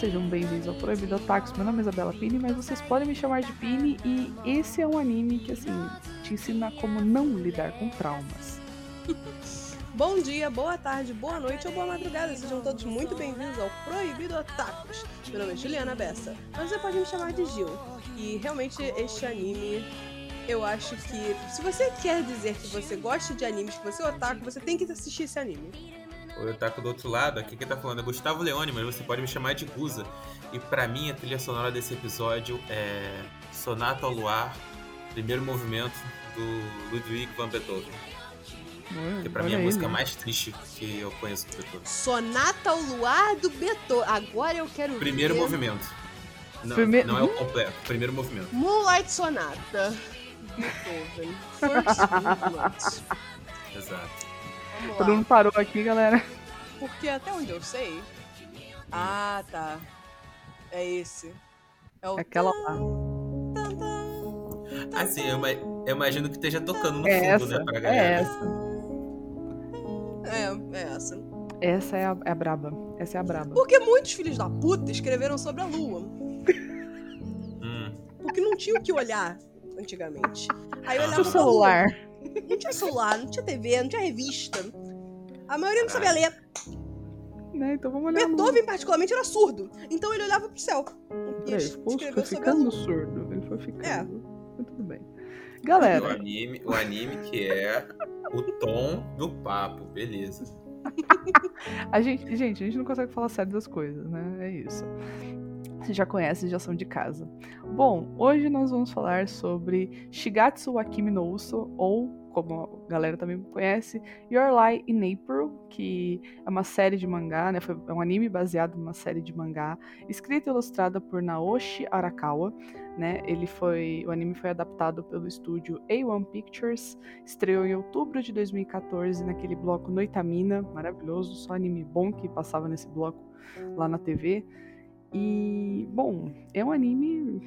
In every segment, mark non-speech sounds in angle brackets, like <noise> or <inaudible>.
sejam bem-vindos ao Proibido Otakus. Meu nome é Isabela Pini, mas vocês podem me chamar de Pini e esse é um anime que, assim, te ensina como não lidar com traumas. <laughs> Bom dia, boa tarde, boa noite ou boa madrugada. Sejam todos muito bem-vindos ao Proibido Otakus. Meu nome é Juliana Bessa, mas você pode me chamar de Gil. E realmente este anime, eu acho que se você quer dizer que você gosta de animes, que você é otaku, você tem que assistir esse anime. O Otaku do outro lado, aqui quem tá falando é Gustavo Leone, mas você pode me chamar de Guza. E pra mim a trilha sonora desse episódio é Sonata ao Luar, primeiro movimento do Ludwig van Beethoven. Que pra mim é a música mais triste que eu conheço do Beethoven. Sonata ao Luar do Beethoven. Agora eu quero Primeiro ver. movimento. Não, Prime- não é o completo, primeiro movimento. Moonlight Sonata. Beethoven. <laughs> First movement. Exato. Todo mundo parou aqui, galera. Porque até onde eu sei. Ah, tá. É esse. É o. Aquela lá. Assim, eu, eu imagino que esteja tocando no É fundo, essa, né, pra é galera. essa. É, é essa. Essa é a, é a braba. Essa é a braba. Porque muitos filhos da puta escreveram sobre a lua. Hum, Porque não tinha o que olhar antigamente. Aí eu olhava lua. celular. Não tinha celular, não tinha TV, não tinha revista. A maioria não sabia ler. Né? Então vamos olhar. Beethoven, particularmente, era surdo. Então ele olhava pro céu. E Ele escreveu foi sobre a ficando surdo. Ele foi ficando. É. Mas tudo bem. o, Galera, anime, o anime que é o tom do papo, beleza. <laughs> a gente, gente, a gente não consegue falar sério das coisas, né? É isso. Vocês já conhecem, já são de casa. Bom, hoje nós vamos falar sobre Shigatsu wa Kimi no Uso, ou, como a galera também conhece, Your Lie in April, que é uma série de mangá, né? Foi, é um anime baseado numa série de mangá, escrita e ilustrada por Naoshi Arakawa, né? Ele foi, o anime foi adaptado pelo estúdio A1 Pictures, estreou em outubro de 2014 naquele bloco Noitamina, maravilhoso, só anime bom que passava nesse bloco lá na TV. E, bom, é um anime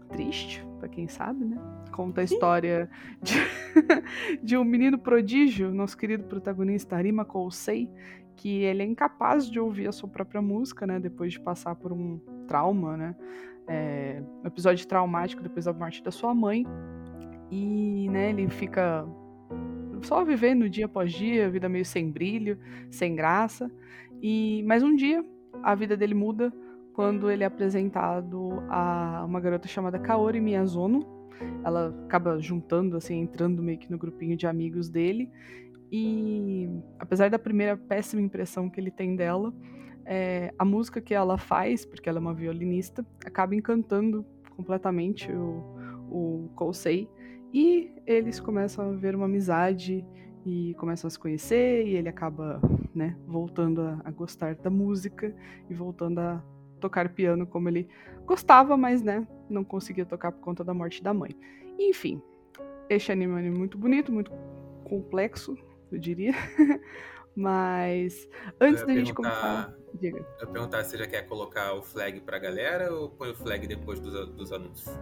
triste, pra quem sabe, né? Conta a história de, <laughs> de um menino prodígio, nosso querido protagonista Arima Kousei, que ele é incapaz de ouvir a sua própria música, né? Depois de passar por um trauma, né? É, um episódio traumático depois da morte da sua mãe. E, né, ele fica só vivendo dia após dia, vida meio sem brilho, sem graça. E mas um dia a vida dele muda quando ele é apresentado a uma garota chamada Kaori Miyazono. Ela acaba juntando, assim, entrando meio que no grupinho de amigos dele. E apesar da primeira péssima impressão que ele tem dela, é, a música que ela faz, porque ela é uma violinista, acaba encantando completamente o, o Kousei. E eles começam a ver uma amizade e começam a se conhecer, e ele acaba, né, voltando a, a gostar da música e voltando a tocar piano como ele gostava, mas, né, não conseguia tocar por conta da morte da mãe. Enfim, este anime é um anime muito bonito, muito complexo, eu diria. <laughs> mas antes da gente começar, diga. Eu perguntar se você já quer colocar o flag pra galera ou põe o flag depois dos, dos anúncios?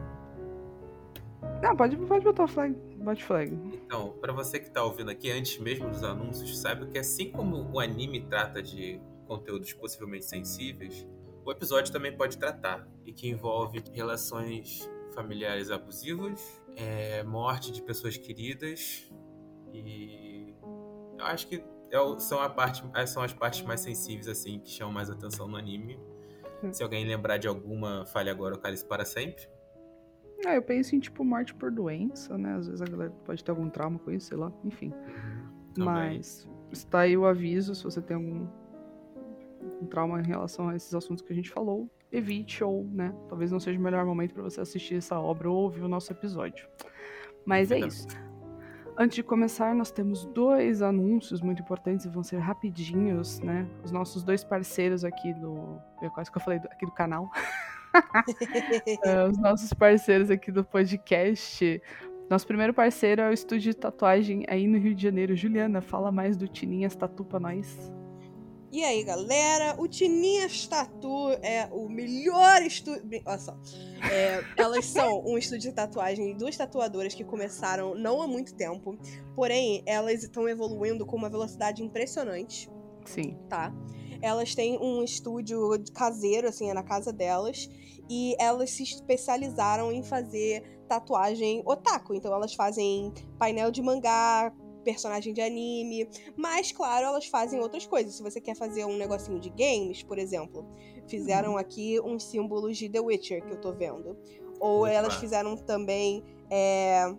Não, pode, pode botar o flag, bote flag. Então, pra você que tá ouvindo aqui antes mesmo dos anúncios, saiba que assim como o anime trata de conteúdos possivelmente sensíveis, o episódio também pode tratar e que envolve relações familiares abusivas, é, morte de pessoas queridas e eu acho que é o- são, a parte, são as partes mais sensíveis assim que chamam mais atenção no anime. Hum. Se alguém lembrar de alguma, fale agora ou cale-se para sempre. Ah, eu penso em, tipo, morte por doença, né? Às vezes a galera pode ter algum trauma com isso, sei lá, enfim. Também. Mas está aí o aviso, se você tem algum, algum trauma em relação a esses assuntos que a gente falou, evite ou, né, talvez não seja o melhor momento para você assistir essa obra ou ouvir o nosso episódio. Mas é isso. Antes de começar, nós temos dois anúncios muito importantes e vão ser rapidinhos, né? Os nossos dois parceiros aqui do. Eu quase que eu falei do- aqui do canal. <laughs> É, os nossos parceiros aqui do podcast. Nosso primeiro parceiro é o estúdio de tatuagem aí no Rio de Janeiro. Juliana, fala mais do Tininhas Tatu pra nós. E aí, galera, o Tininhas Tatu é o melhor estúdio. Olha só. É, elas são um estúdio de tatuagem e duas tatuadoras que começaram não há muito tempo. Porém, elas estão evoluindo com uma velocidade impressionante. Sim. Tá? Elas têm um estúdio caseiro, assim, é na casa delas. E elas se especializaram em fazer tatuagem otaku. Então elas fazem painel de mangá, personagem de anime. Mas, claro, elas fazem outras coisas. Se você quer fazer um negocinho de games, por exemplo, fizeram aqui uns símbolos de The Witcher que eu tô vendo. Ou elas fizeram também é,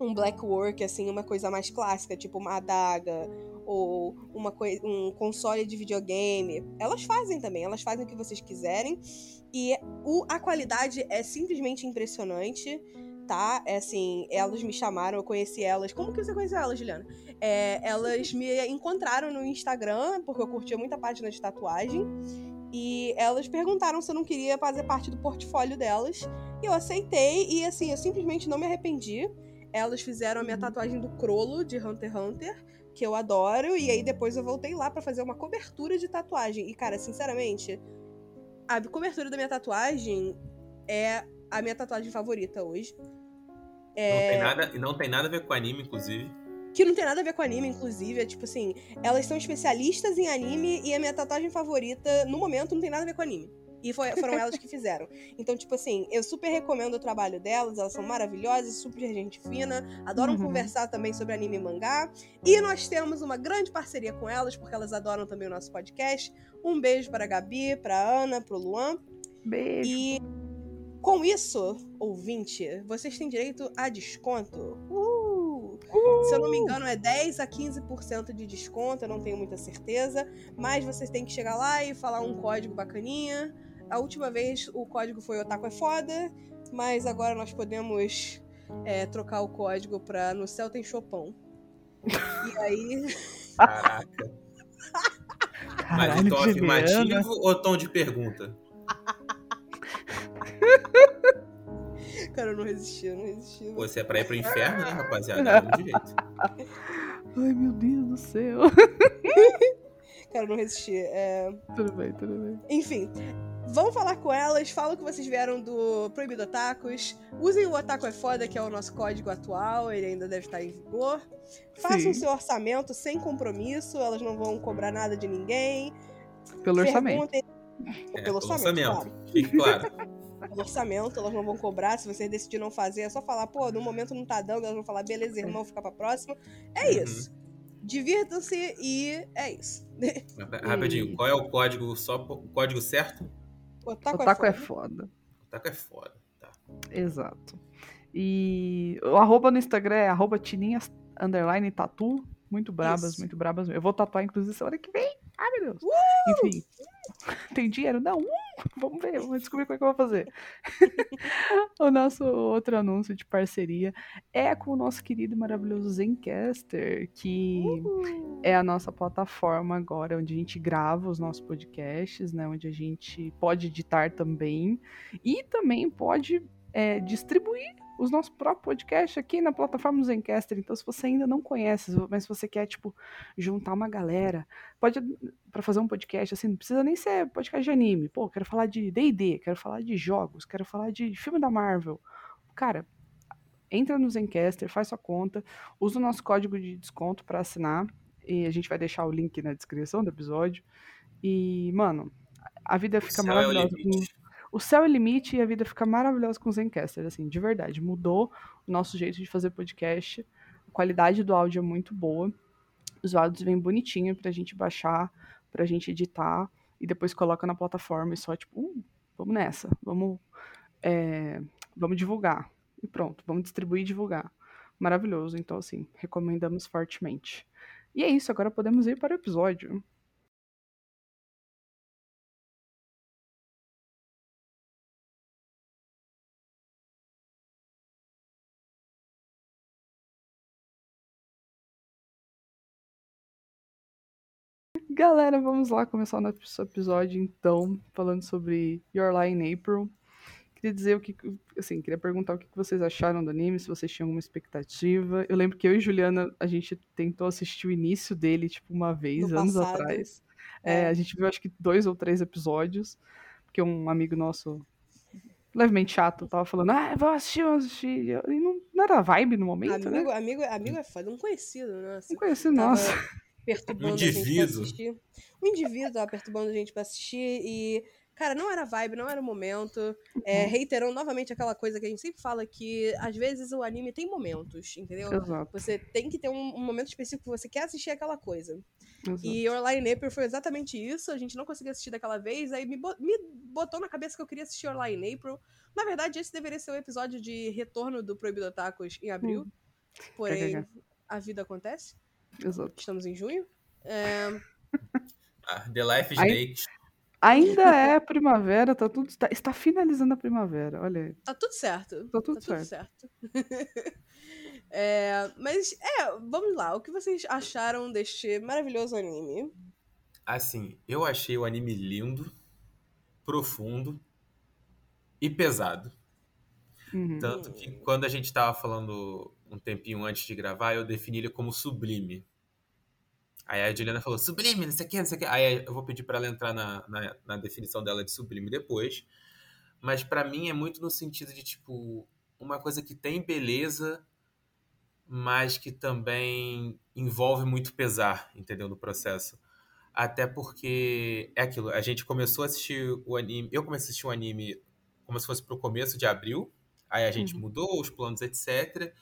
um black work, assim, uma coisa mais clássica, tipo uma adaga ou uma um console de videogame. Elas fazem também, elas fazem o que vocês quiserem. E o, a qualidade é simplesmente impressionante, tá? É assim, elas me chamaram, eu conheci elas. Como que você conheceu elas, Juliana? É, elas me encontraram no Instagram, porque eu curtia muita página de tatuagem. E elas perguntaram se eu não queria fazer parte do portfólio delas. E eu aceitei, e assim, eu simplesmente não me arrependi. Elas fizeram a minha tatuagem do Crolo de Hunter x Hunter, que eu adoro, e aí depois eu voltei lá pra fazer uma cobertura de tatuagem. E, cara, sinceramente, a cobertura da minha tatuagem é a minha tatuagem favorita hoje. Não, É, tem nada, e não tem nada a ver com anime, inclusive. que não tem nada a ver com anime, inclusive. É tipo assim, elas são especialistas em anime e a minha tatuagem favorita, no momento, não tem nada a ver com anime. E foi- foram elas que fizeram. <laughs> Então, tipo assim, eu super recomendo o trabalho delas, elas são maravilhosas, super gente fina, adoram Uhum. conversar também sobre anime e mangá. E nós temos uma grande parceria com elas, porque elas adoram também o nosso podcast. Um beijo para a Gabi, para a Ana, para o Luan. Beijo. E com isso, ouvinte, vocês têm direito a desconto. Uh! Se eu não me engano, é 10 a 15% de desconto, eu não tenho muita certeza. Mas vocês têm que chegar lá e falar um código bacaninha. A última vez o código foi Otaku é foda, mas agora nós podemos é, trocar o código pra No Céu Tem Chopão. E aí. Caraca. <laughs> Mas Caralho, tom que Juliana. afirmativo ou tom de pergunta? <laughs> Cara, eu não resisti, eu não resisti. Pô, se é pra ir pro inferno, né, rapaziada? <laughs> Jeito. Ai, meu Deus do céu. <laughs> Cara, eu não resisti. É... tudo bem, tudo bem. Enfim, vão falar com elas, falam que vocês vieram do Proibido Otakus, usem o Otaku é Foda, que é o nosso código atual, ele ainda deve estar em vigor. Façam Sim. seu orçamento sem compromisso, elas não vão cobrar nada de ninguém. Pelo orçamento. Perguntem- É, pelo pelo orçamento, orçamento. Fique claro. Pelo orçamento, elas não vão cobrar. Se você decidir não fazer, é só falar, pô, no momento não tá dando, elas vão falar, beleza, irmão, fica pra próxima. É Uhum. isso. Divirtam-se e é isso. <laughs> Rapidinho, qual é o código só o código certo? Otaku, Otaku é é foda. foda. O taco é foda. Tá. Exato. E o arroba no Instagram é arroba tininhas underline tatu. Muito brabas, Isso. muito brabas. Eu vou tatuar, inclusive, semana que vem. Ai, meu Deus. Uh! Enfim. <laughs> Tem dinheiro? Não. Uh! Vamos ver, vamos descobrir como é que eu vou fazer. <laughs> o nosso outro anúncio de parceria é com o nosso querido e maravilhoso Zencaster, que Uhul. é a nossa plataforma agora onde a gente grava os nossos podcasts, né? Onde a gente pode editar também e também pode é, distribuir os nossos próprios podcasts aqui na plataforma do Zencaster. Então, se você ainda não conhece, mas se você quer tipo juntar uma galera, pode para fazer um podcast assim, não precisa nem ser podcast de anime. Pô, quero falar de D&D, quero falar de jogos, quero falar de filme da Marvel. Cara, entra no Zencaster, faz sua conta, usa o nosso código de desconto para assinar e a gente vai deixar o link na descrição do episódio. E, mano, a vida fica o céu é o céu é limite e a vida fica maravilhosa com o Zencaster, assim, de verdade. Mudou o nosso jeito de fazer podcast. A qualidade do áudio é muito boa. Os áudios vêm bonitinho pra gente baixar, pra gente editar e depois coloca na plataforma e só tipo, "Uh, vamos nessa, vamos, é, vamos divulgar. E pronto, vamos distribuir e divulgar. Maravilhoso, então assim, recomendamos fortemente. E é isso, agora podemos ir para o episódio. Galera, vamos lá começar o nosso episódio então, falando sobre Your Lie in April. Queria dizer o que, assim, queria perguntar o que vocês acharam do anime, se vocês tinham alguma expectativa. Eu lembro que eu e Juliana, a gente tentou assistir o início dele, tipo, uma vez, No anos passado. atrás. É, É. a gente viu acho que dois ou três episódios, porque um amigo nosso, levemente chato, tava falando, ah, vamos assistir, vamos assistir. E não, não era vibe no momento, Amigo, né? amigo, amigo é foda, um conhecido, nossa. Não conheci, Tava- nossa. Perturbando a gente pra assistir. Um indivíduo tava perturbando a gente pra assistir e Cara, não era vibe, não era o momento. É, uhum. reiterando novamente aquela coisa que a gente sempre fala que às vezes o anime tem momentos, entendeu? Exato. Você tem que ter um, um momento específico que você quer assistir aquela coisa. Exato. E Orline April foi exatamente isso. A gente não conseguiu assistir daquela vez, aí me, me botou na cabeça que eu queria assistir Orline April. Na verdade, esse deveria ser o episódio de retorno do Proibido Tacos em abril. Hum. Porém, a vida acontece. Exato. Estamos em junho. É... Ah, The Life is Day Ainda é primavera, tá tudo, tá, está finalizando a primavera, olha aí. Tá tudo certo. Tá tudo tá certo. Tudo certo. <laughs> é, mas, é, vamos lá. O que vocês acharam deste maravilhoso anime? Assim, eu achei o anime lindo, profundo e pesado. Uhum. Tanto que quando a gente tava falando um tempinho antes de gravar, eu defini ele como sublime. Aí a Juliana falou, sublime, não sei o que, não sei o que. Aí eu vou pedir para ela entrar na, na, na, definição dela de sublime depois. Mas para mim é muito no sentido de, tipo, uma coisa que tem beleza, mas que também envolve muito pesar, entendeu? No processo. Até porque é aquilo, a gente começou a assistir o anime. Eu comecei a assistir o anime como se fosse pro começo de abril. Aí a gente uhum. mudou os planos, etc.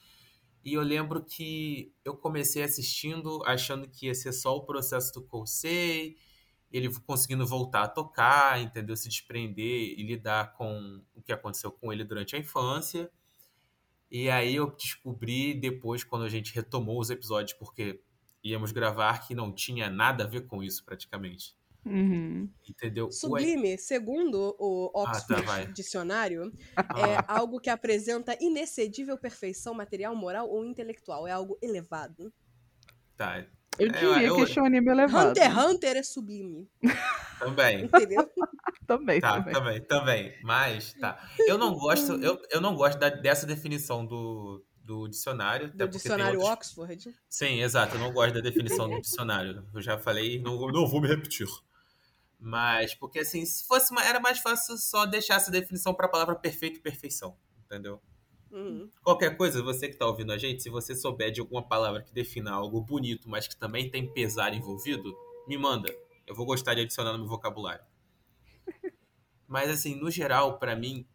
E eu lembro que eu comecei assistindo achando que ia ser só o processo do Kosei, ele conseguindo voltar a tocar, entendeu? Se desprender e lidar com o que aconteceu com ele durante a infância. E aí eu descobri depois, quando a gente retomou os episódios, porque íamos gravar, que não tinha nada a ver com isso praticamente. Uhum. Entendeu? Sublime, segundo o Oxford ah, tá, Dicionário, <laughs> é ah. algo que apresenta inexcedível perfeição material, moral ou intelectual. É algo elevado. Tá. Eu é, diria eu, eu... que é um anime elevado. Hunter x Hunter é sublime. <laughs> Também. Entendeu? <laughs> também, tá, também. também. Também, Mas, tá. Eu não gosto, eu, eu não gosto da, dessa definição do, do dicionário. Do dicionário outros... Oxford? Sim, exato. Eu não gosto da definição do dicionário. Eu já falei, não, não vou me repetir. Mas, porque assim, se fosse uma, era mais fácil só deixar essa definição para a palavra perfeito e perfeição, entendeu? Uhum. Qualquer coisa, você que está ouvindo a gente, se você souber de alguma palavra que defina algo bonito, mas que também tem pesar envolvido, me manda. Eu vou gostar de adicionar no meu vocabulário. <laughs> Mas assim, no geral, para mim,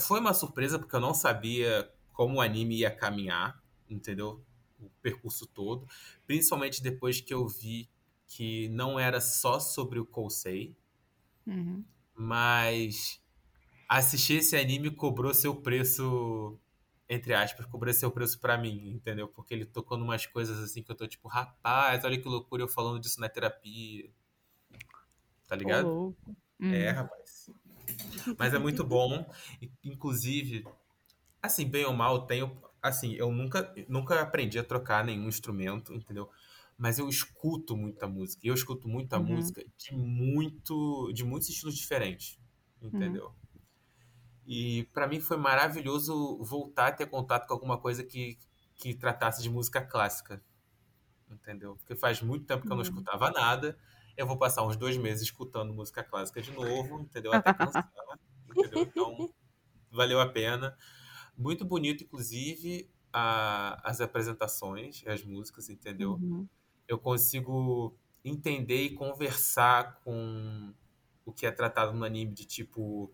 foi uma surpresa porque eu não sabia como o anime ia caminhar, entendeu? O percurso todo. Principalmente depois que eu vi que não era só sobre o Kousei, uhum. mas assistir esse anime cobrou seu preço, entre aspas, cobrou seu preço para mim, entendeu? Porque ele tocou numas coisas assim que eu tô tipo, rapaz, olha que loucura eu falando disso na terapia. Tá ligado? Oh, uhum. É, rapaz. Mas é muito bom. Inclusive, assim, bem ou mal, tenho. Assim, eu nunca, nunca aprendi a trocar nenhum instrumento, entendeu? Mas eu escuto muita música. E eu escuto muita uhum. música de muito de muitos estilos diferentes, entendeu? Uhum. E para mim foi maravilhoso voltar a ter contato com alguma coisa que, que tratasse de música clássica, entendeu? Porque faz muito tempo que eu não uhum. escutava nada. Eu vou passar uns dois meses escutando música clássica de novo, entendeu? Até cansar, entendeu? Então, valeu a pena. Muito bonito, inclusive, a, as apresentações, as músicas, entendeu? Uhum eu consigo entender e conversar com o que é tratado no anime de tipo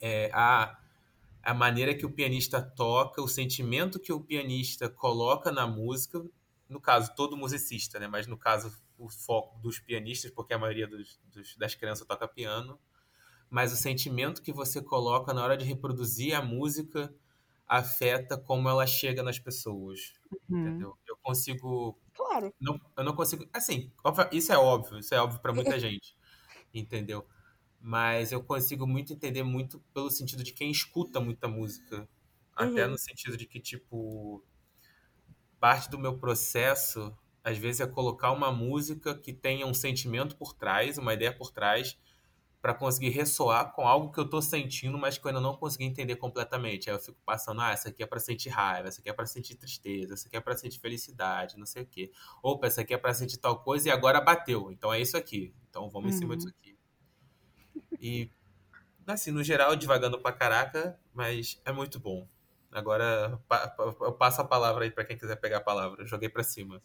é, a, a maneira que o pianista toca, o sentimento que o pianista coloca na música, no caso todo musicista, né? Mas no caso o foco dos pianistas, porque a maioria dos, dos, das crianças toca piano, mas o sentimento que você coloca na hora de reproduzir a música afeta como ela chega nas pessoas, uhum. entendeu? Eu consigo Claro. Não, eu não consigo. Assim, isso é óbvio, isso é óbvio para muita <laughs> gente. Entendeu? Mas eu consigo muito entender muito pelo sentido de quem escuta muita música. Até uhum. no sentido de que, tipo, parte do meu processo, às vezes, é colocar uma música que tenha um sentimento por trás, uma ideia por trás, para conseguir ressoar com algo que eu tô sentindo, mas que eu ainda não consegui entender completamente. Aí eu fico passando, ah, essa aqui é para sentir raiva, essa aqui é para sentir tristeza, essa aqui é para sentir felicidade, não sei o quê. Opa, essa aqui é para sentir tal coisa e agora bateu. Então é isso aqui. Então vamos uhum. em cima disso uhum. aqui. E assim, no geral, devagando pra caraca, mas é muito bom. Agora eu passo a palavra aí para quem quiser pegar a palavra. Eu joguei para cima.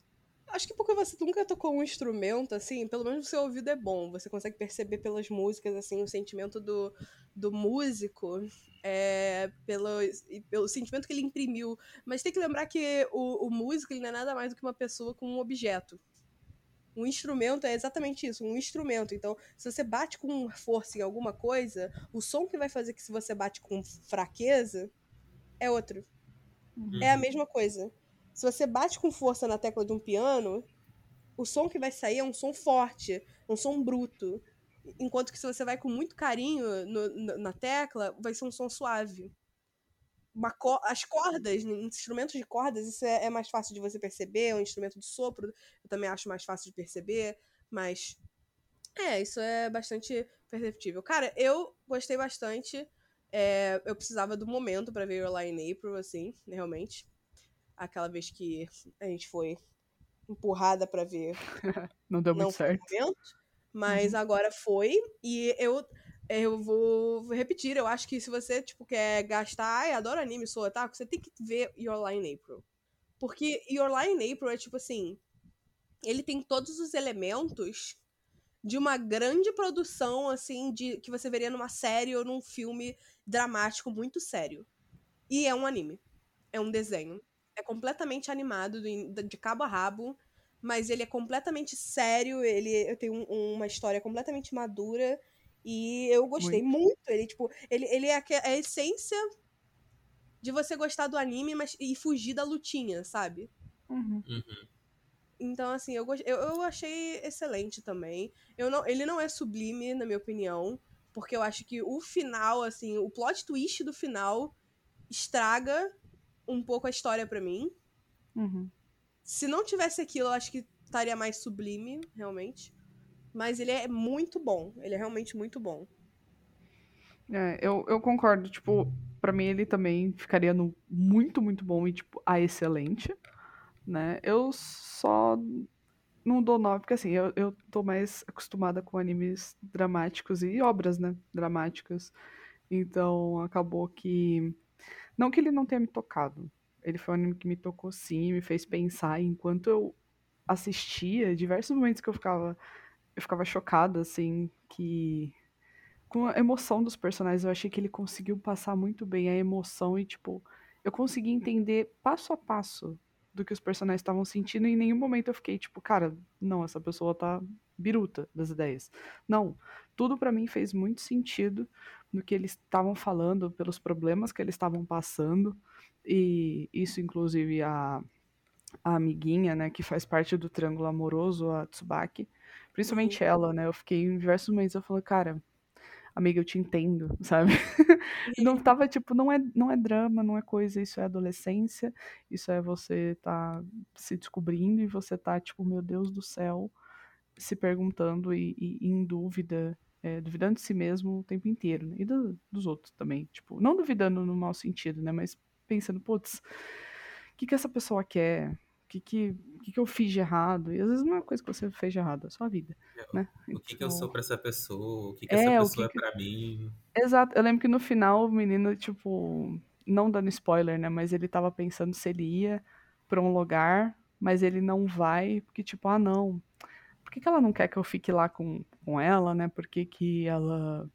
Acho que porque você nunca tocou um instrumento, assim, pelo menos o seu ouvido é bom. Você consegue perceber pelas músicas, assim, o sentimento do, do músico, é, pelo, pelo sentimento que ele imprimiu. Mas tem que lembrar que o, o músico ele não é nada mais do que uma pessoa com um objeto. Um instrumento é exatamente isso, um instrumento. Então, se você bate com força em alguma coisa, o som que vai fazer que se você bate com fraqueza é outro. Uhum. É a mesma coisa. Se você bate com força na tecla de um piano, o som que vai sair é um som forte, um som bruto. Enquanto que se você vai com muito carinho no, na tecla, vai ser um som suave. Co as cordas, instrumentos de cordas, isso é, é, mais fácil de você perceber. É um instrumento de sopro, eu também acho mais fácil de perceber. Mas, é, isso é bastante perceptível. Cara, eu gostei bastante. É, eu precisava do momento para ver Lie in April, assim, realmente aquela vez que a gente foi empurrada para ver. <laughs> não deu muito não certo. Momento, mas uhum. agora foi. E eu, eu vou repetir. Eu acho que se você tipo, quer gastar. Ai, adoro anime, sou otaku, você tem que ver Your Lie in April. Porque Your Lie in April é tipo assim. Ele tem todos os elementos de uma grande produção, assim, de que você veria numa série ou num filme dramático muito sério. E é um anime. É um desenho é completamente animado, de cabo a rabo, mas ele é completamente sério, ele tem um, uma história completamente madura, e eu gostei muito. muito. Ele, tipo, ele, ele é a, é a, essência de você gostar do anime mas, e fugir da lutinha, sabe? Uhum. Uhum. Então, assim, eu, eu, eu achei excelente também. Eu não, ele não é sublime, na minha opinião, porque eu acho que o final, assim, o plot twist do final estraga um pouco a história para mim. Uhum. Se não tivesse aquilo, eu acho que estaria mais sublime, realmente. Mas ele é muito bom. Ele é realmente muito bom. É, eu, eu concordo. Tipo, para mim ele também ficaria no muito, muito bom e, tipo, a excelente. Né? Eu só não dou nove, porque assim, eu, eu tô mais acostumada com animes dramáticos e obras, né? Dramáticas. Então acabou que não que ele não tenha me tocado. Ele foi um anime que me tocou sim, me fez pensar. Enquanto eu assistia, diversos momentos que eu ficava. Eu ficava chocada, assim, que. Com a emoção dos personagens, eu achei que ele conseguiu passar muito bem a emoção e, tipo, eu consegui entender passo a passo do que os personagens estavam sentindo e em nenhum momento eu fiquei, tipo, cara, não, essa pessoa tá biruta das ideias. Não. Tudo para mim fez muito sentido no que eles estavam falando, pelos problemas que eles estavam passando, e isso inclusive a, a amiguinha, né, que faz parte do triângulo amoroso, a Tsubaki, principalmente uhum. ela, né, eu fiquei em diversos momentos, eu falei, cara, amiga, eu te entendo, <laughs> sabe? não tava, tipo, não é, não é drama, não é coisa, isso é adolescência, isso é você tá se descobrindo e você tá, tipo, meu Deus do céu, se perguntando e, e em dúvida, é, duvidando de si mesmo o tempo inteiro, né? E do, dos outros também. Tipo, não duvidando no mau sentido, né? Mas pensando, putz, o que, que essa pessoa quer? O que, que, que, que eu fiz de errado? E às vezes não é uma coisa que você fez de errado, é só a vida, é, né? O que, então... que eu sou pra essa pessoa? O que, que é, essa pessoa que... é pra mim? Exato. Eu lembro que no final o menino, tipo, não dando spoiler, né? Mas ele tava pensando se ele ia pra um lugar, mas ele não vai, porque, tipo, ah, não que, que ela não quer que eu fique lá com, com ela, né? Por que, que ela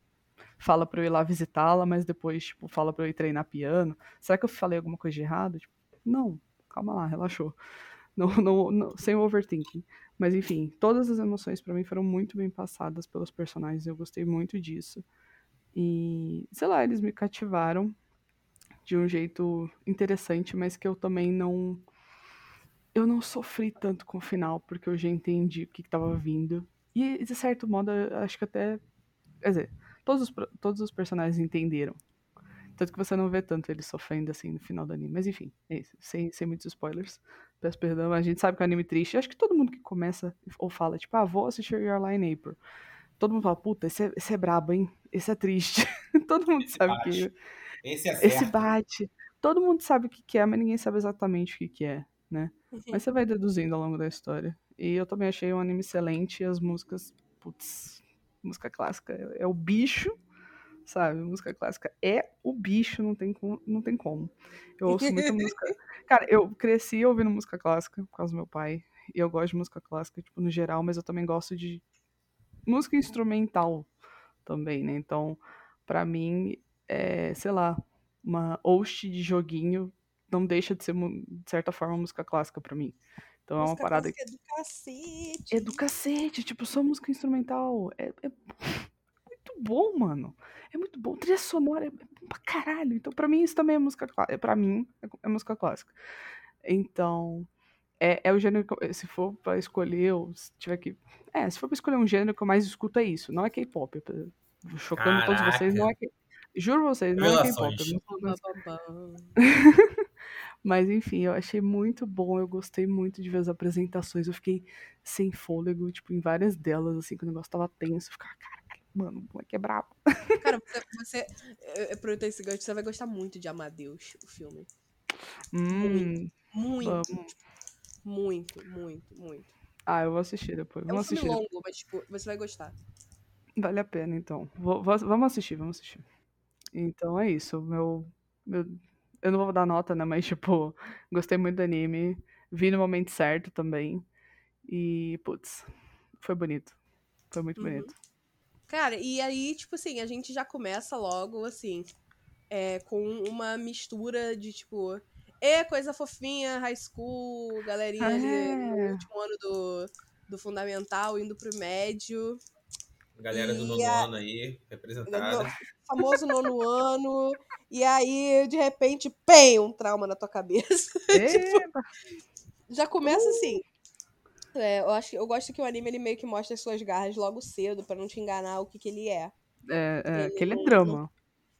fala pra eu ir lá visitá-la, mas depois, tipo, fala pra eu ir treinar piano? Será que eu falei alguma coisa de errado? Tipo, não, calma lá, relaxou. Não, não, não, sem overthinking. Mas enfim, todas as emoções para mim foram muito bem passadas pelos personagens. Eu gostei muito disso. E, sei lá, eles me cativaram de um jeito interessante, mas que eu também não eu não sofri tanto com o final, porque eu já entendi o que estava vindo. E, de certo modo, acho que até. Quer dizer, todos os, todos os personagens entenderam. Tanto que você não vê tanto eles sofrendo assim no final do anime. Mas enfim, é isso. Sem, sem muitos spoilers. Peço perdão. A gente sabe que é um anime triste. Acho que todo mundo que começa ou fala, tipo, ah, vou assistir Your Line April. Todo mundo fala, puta, esse é, esse é brabo, hein? Esse é triste. <laughs> todo mundo esse sabe bate. que. Esse é certo. Esse bate. Todo mundo sabe o que, que é, mas ninguém sabe exatamente o que, que é né? Uhum. Mas você vai deduzindo ao longo da história. E eu também achei um anime excelente as músicas, putz, música clássica é, é o bicho, sabe? Música clássica é o bicho, não tem, como, não tem como. Eu ouço muita <laughs> música. Cara, eu cresci ouvindo música clássica por causa do meu pai. E eu gosto de música clássica, tipo, no geral, mas eu também gosto de música instrumental também, né? Então, pra mim, é, sei lá, uma host de joguinho não deixa de ser, de certa forma, música clássica pra mim. Então é uma Música parada. clássica é do cacete. É do cacete, tipo, só música instrumental. É, é muito bom, mano. É muito bom. Trilha sonora é bom pra caralho. Então, pra mim, isso também é música clássica. Pra mim, é, é música clássica. Então, é, é o gênero que eu, se for pra escolher, ou se tiver que. É, se for pra escolher um gênero que eu mais escuto, é isso. Não é K-pop. Chocando todos vocês, não é K-pop. Juro vocês, não é K-pop. <laughs> Mas enfim, eu achei muito bom, eu gostei muito de ver as apresentações, eu fiquei sem fôlego, tipo, em várias delas, assim, que o negócio tava tenso, eu ficava, caralho, mano, o moleque é brabo. <laughs> Cara, você, você eu aproveitei esse gancho, você vai gostar muito de Amadeus, o filme. Hum, Muito, vamos. muito, muito, muito. Ah, eu vou assistir depois. É um filme assistir. longo, mas tipo, você vai gostar. Vale a pena, então. Vamos assistir, vamos assistir. Então é isso. Meu, meu, eu não vou dar nota, né? Mas, <laughs> tipo, gostei muito do anime. Vi no momento certo também. E, putz, foi bonito. Foi muito Uhum. bonito. Cara, e aí, tipo assim, a gente já começa logo, assim, é, com uma mistura de, tipo, é coisa fofinha, high school, galerinha ali no É. último ano do, do fundamental, indo pro médio. Galera do nono a- ano aí, representada. No- famoso nono ano. E aí, de repente, pem, um trauma na tua cabeça. <laughs> Epa! Já começa assim. É, eu acho que eu gosto que o anime ele meio que mostra as suas garras logo cedo, pra não te enganar o que, que ele é. É, é, Ele aquele não- drama.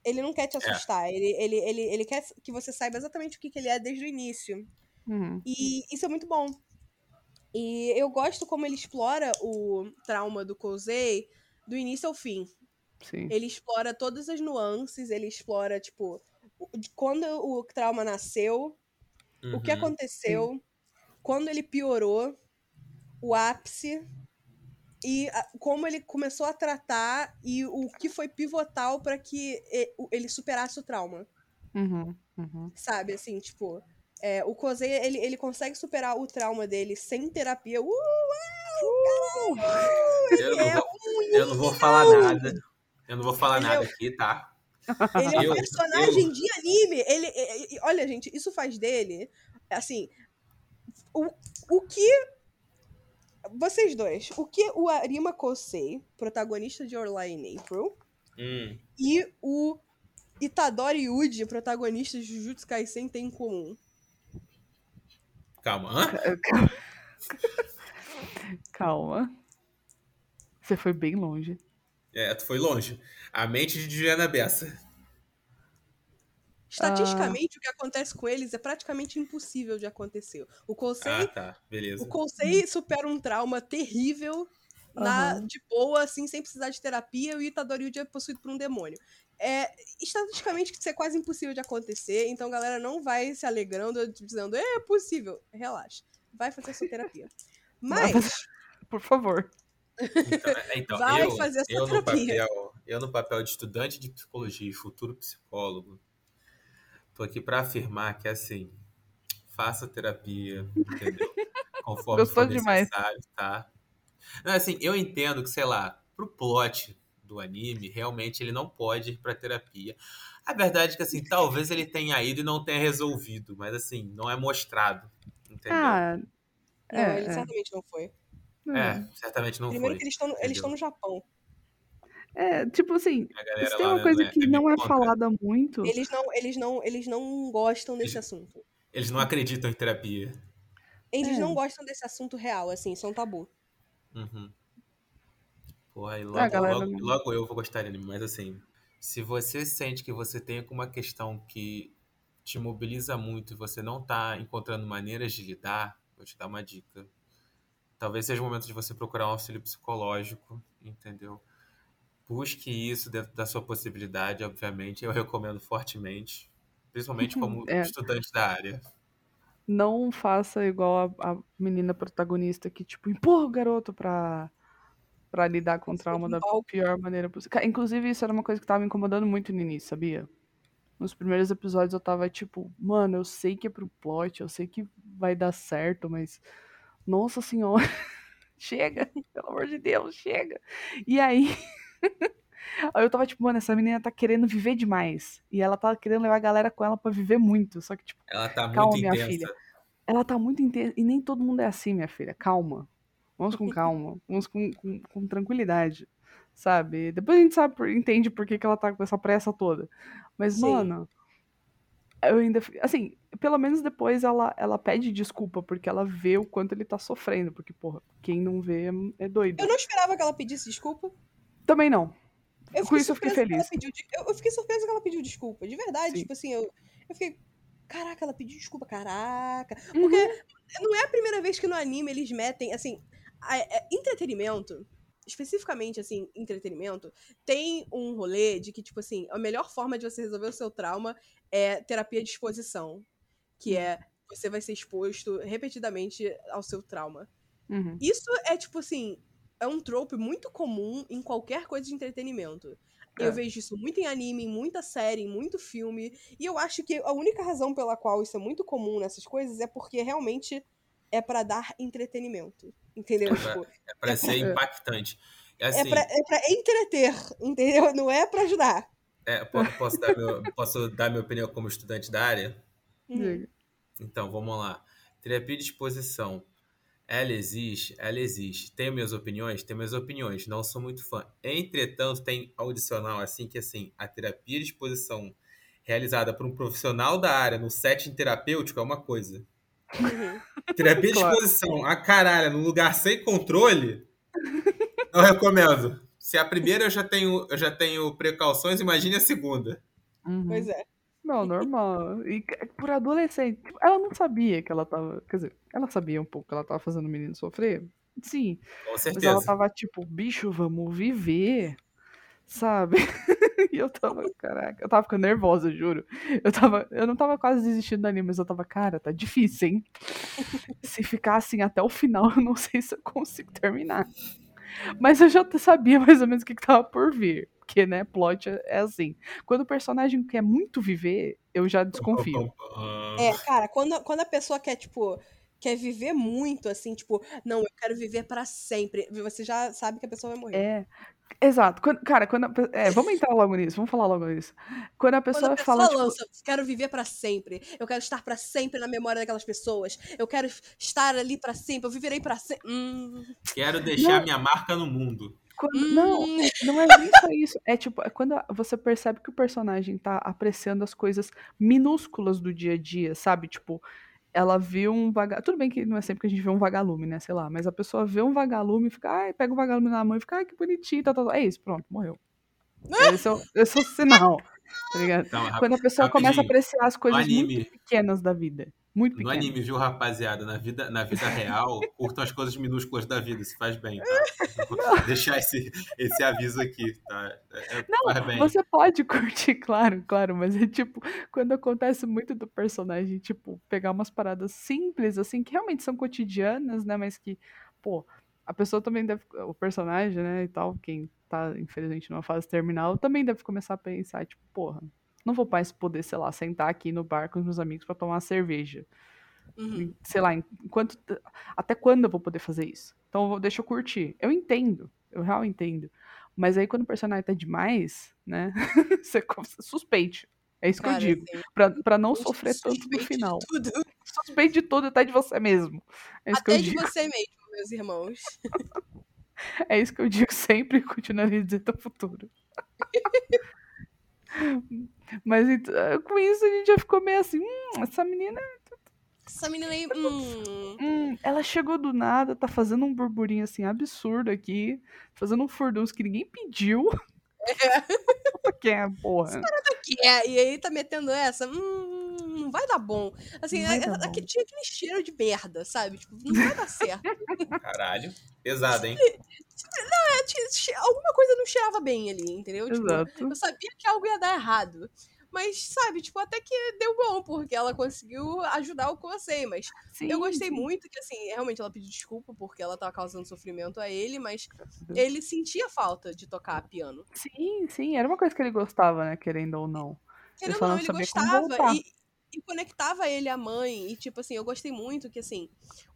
Ele não quer te assustar, ele, ele, ele, ele quer que você saiba exatamente o que, que ele é desde o início. Uhum, E isso é muito bom. E eu gosto como ele explora o trauma do Kozei do início ao fim. sim. Ele explora todas as nuances, ele explora, tipo, quando o trauma nasceu, o que Uhum. aconteceu, quando ele piorou, o ápice e a- como ele começou a tratar e o que foi pivotal para que ele superasse o trauma, Uhum, uhum. sabe? Assim, tipo, é, o Kozei, ele, ele consegue superar o trauma dele sem terapia. Uh, uau, caralho! Eu Ele é, eu não vou falar nada. Eu não vou falar é nada o- aqui, tá? ele é um Eu- personagem de anime. Ele, é- é- olha, gente, isso faz dele, assim, o, o que vocês dois, o que o Arima Kosei, protagonista de Your Lie in April, Hum, e o Itadori Yuji, protagonista de Jujutsu Kaisen, têm em comum? calma. Hã? Calma. Você foi bem longe. É, tu foi longe. A mente de Juliana Bessa. Estatisticamente, o que acontece com eles é praticamente impossível de acontecer. O Kosei, Ah, tá. Beleza. o Kosei supera um trauma terrível na, de boa, assim, sem precisar de terapia, e o Itadori Yuji é possuído por um demônio. É, estatisticamente, isso é quase impossível de acontecer, então a galera não vai se alegrando, dizendo, é possível. Relaxa. Vai fazer sua terapia. Mas, <laughs> Por favor. Então, é, então, Vai eu, fazer essa eu no terapia. papel, eu no papel de estudante de psicologia e futuro psicólogo, tô aqui pra afirmar que assim, faça terapia, entendeu? <laughs> Conforme Gostou for demais. necessário, tá? Não, assim, eu entendo que, sei lá, pro plot do anime, realmente ele não pode ir pra terapia. A verdade é que, assim, talvez ele tenha ido e não tenha resolvido, mas, assim, não é mostrado, entendeu? Ah, não, é, ele é. certamente não foi. É, certamente não Primeiro foi. que eles estão eles entendeu? estão no Japão. É, tipo assim, se tem uma coisa né, que é não é contra. falada muito. Eles não, eles não, eles não gostam desse Eles- assunto. Eles não acreditam em terapia. Eles É. não gostam desse assunto real, assim, são tabu. Uhum. Porra, e logo, Ah, galera, logo, não- logo eu vou gostar de anime, mas assim, se você sente que você tem alguma questão que te mobiliza muito e você não tá encontrando maneiras de lidar, vou te dar uma dica. Talvez seja o momento de você procurar um auxílio psicológico, entendeu? Busque isso dentro da sua possibilidade, obviamente. Eu recomendo fortemente, principalmente <laughs> como É. estudante da área. Não faça igual a, a menina protagonista que, tipo, empurra o garoto pra, pra lidar com o trauma da pior maneira possível. Inclusive, isso era uma coisa que tava me incomodando muito no início, sabia? Nos primeiros episódios eu tava tipo, mano, eu sei que é pro plot, eu sei que vai dar certo, mas. Nossa senhora, <laughs> chega, pelo amor de Deus, chega. E aí. <laughs> Aí eu tava tipo, mano, essa menina tá querendo viver demais. E ela tá querendo levar a galera com ela pra viver muito. Só que, tipo, Ela tá calma, muito minha intensa. filha. Ela tá muito intensa. E nem todo mundo é assim, minha filha. Calma. Vamos com calma. Vamos com, com, com tranquilidade. Sabe? Depois a gente sabe, entende por que, que ela tá com essa pressa toda. Mas, Sim. mano. Eu ainda. Assim, pelo menos depois ela, ela pede desculpa, porque ela vê o quanto ele tá sofrendo. Porque, porra, quem não vê é, é doido. Eu não esperava que ela pedisse desculpa. Também não. Eu Com isso eu fiquei feliz. pediu eu, fiquei surpresa que ela pediu desculpa, de verdade. Sim. Tipo assim, eu, eu fiquei. Caraca, ela pediu desculpa, caraca. Uhum. Porque não é a primeira vez que no anime eles metem, assim, a- é, entretenimento, especificamente, assim, entretenimento, tem um rolê de que, tipo assim, a melhor forma de você resolver o seu trauma é terapia de exposição. Que é você vai ser exposto repetidamente ao seu trauma. Uhum. Isso é, tipo assim, é um trope muito comum em qualquer coisa de entretenimento. É. Eu vejo isso muito em anime, em muita série, em muito filme. E eu acho que a única razão pela qual isso é muito comum nessas coisas é porque realmente é pra dar entretenimento. Entendeu? É pra- Tipo, É pra ser É. impactante. É é, assim, pra, é pra entreter, entendeu? Não é pra ajudar. é, po- posso, dar meu- posso dar minha opinião como estudante da área? Diga. Então, vamos lá. Terapia de exposição. Ela existe? Ela existe. Tenho minhas opiniões? Tenho minhas opiniões. Não sou muito fã. Entretanto, tem audicional assim que assim, a terapia de exposição realizada por um profissional da área no setting terapêutico é uma coisa. Uhum. Terapia de exposição, a caralho, num lugar sem controle, eu recomendo. Se a primeira eu já tenho, eu já tenho precauções, imagine a segunda. Uhum. Pois é. Não, normal. E por adolescente, tipo, ela não sabia que ela tava. Quer dizer, ela sabia um pouco que ela tava fazendo o menino sofrer. Sim. Com Mas ela certeza. tava tipo, bicho, vamos viver. Sabe? <laughs> E eu tava, caraca, eu tava ficando nervosa, juro. Eu tava, eu não tava quase desistindo do anime, mas eu tava, cara, tá difícil, hein? <laughs> Se ficar assim até o final, eu não sei se eu consigo terminar. <laughs> Mas eu já sabia mais ou menos o que, que tava por vir. Porque, né, plot é é assim. Quando o personagem quer muito viver, eu já desconfio. <laughs> É, cara, quando, quando a pessoa quer, tipo, quer viver muito, assim, tipo, não, eu quero viver pra sempre, você já sabe que a pessoa vai morrer. É. Exato. Quando- cara, quando a é, vamos entrar logo nisso, vamos falar logo nisso. Quando a Quando pessoa, a pessoa fala, tipo, lança, quero viver pra sempre, eu quero estar pra sempre na memória daquelas pessoas, eu quero estar ali pra sempre, eu viverei pra sempre. Hum, Quero deixar Não. minha marca no mundo. quando- não, hum. não é nem só isso. É tipo, é quando você percebe que o personagem tá apreciando as coisas minúsculas do dia a dia, sabe? Tipo, ela viu um vagalume. Tudo bem que não é sempre que a gente vê um vagalume, né? Sei lá, mas a pessoa vê um vagalume e fica, ai, pega o vagalume na mão e fica, ai, que bonitinho, tá, tá, tá. É isso, pronto, morreu. Esse é o, esse é o sinal, tá ligado? Então, rap- Quando a pessoa começa a apreciar as coisas muito pequenas da vida. Muito No pequenas. anime, viu, rapaziada? Na vida, na vida <laughs> real, curtam as coisas minúsculas da vida. Se faz bem, tá? <laughs> Vou deixar esse, esse aviso aqui, tá? É- é- bem. Você pode curtir, <laughs> claro, claro, mas é tipo, quando acontece muito do personagem, tipo, pegar umas paradas simples, assim, que realmente são cotidianas, né, mas que, pô, a pessoa também deve, o personagem, né, e tal, quem tá, infelizmente, numa fase terminal, também deve começar a pensar, tipo, porra, não vou mais poder, sei lá, sentar aqui no bar com os meus amigos pra tomar uma cerveja. Uhum. Sei lá, enquanto, até quando eu vou poder fazer isso? Então, vou- deixa eu curtir. Eu entendo, eu realmente entendo. Mas aí, quando o personagem tá demais, né, <laughs> você suspeite. É isso que eu Cara, digo. assim, Pra, pra não sofrer tanto no de final. tudo. <laughs> Suspeite de tudo, até de você mesmo. É isso que Até eu de digo. você mesmo, meus irmãos. <laughs> É isso que eu digo sempre e continuarei dizendo no futuro. Mas então, com isso a gente já ficou meio assim, hum, essa menina, Essa menina aí, hum, hum, ela chegou do nada, tá fazendo um burburinho assim absurdo aqui, fazendo um furdunço que ninguém pediu. <laughs> Puta que é, porra. que é, e aí tá metendo essa, hum, não vai dar bom. Assim, Não vai é- dar é- bom. que tinha aquele cheiro de merda, sabe? Tipo, não vai dar certo. Caralho. Pesado, hein? É, tinha- Alguma coisa não cheirava bem ali, entendeu? Tipo, Exato. eu sabia que algo ia dar errado. Mas, sabe, tipo, até que deu bom, porque ela conseguiu ajudar o Kosei, mas Sim, eu gostei sim. muito que, assim, realmente ela pediu desculpa porque ela tava causando sofrimento a ele, mas ele sentia falta de tocar piano. Sim, sim, era uma coisa que ele gostava, né, querendo ou não. Querendo ou não não, ele gostava e, e conectava ele à mãe. E, tipo assim, eu gostei muito que, assim,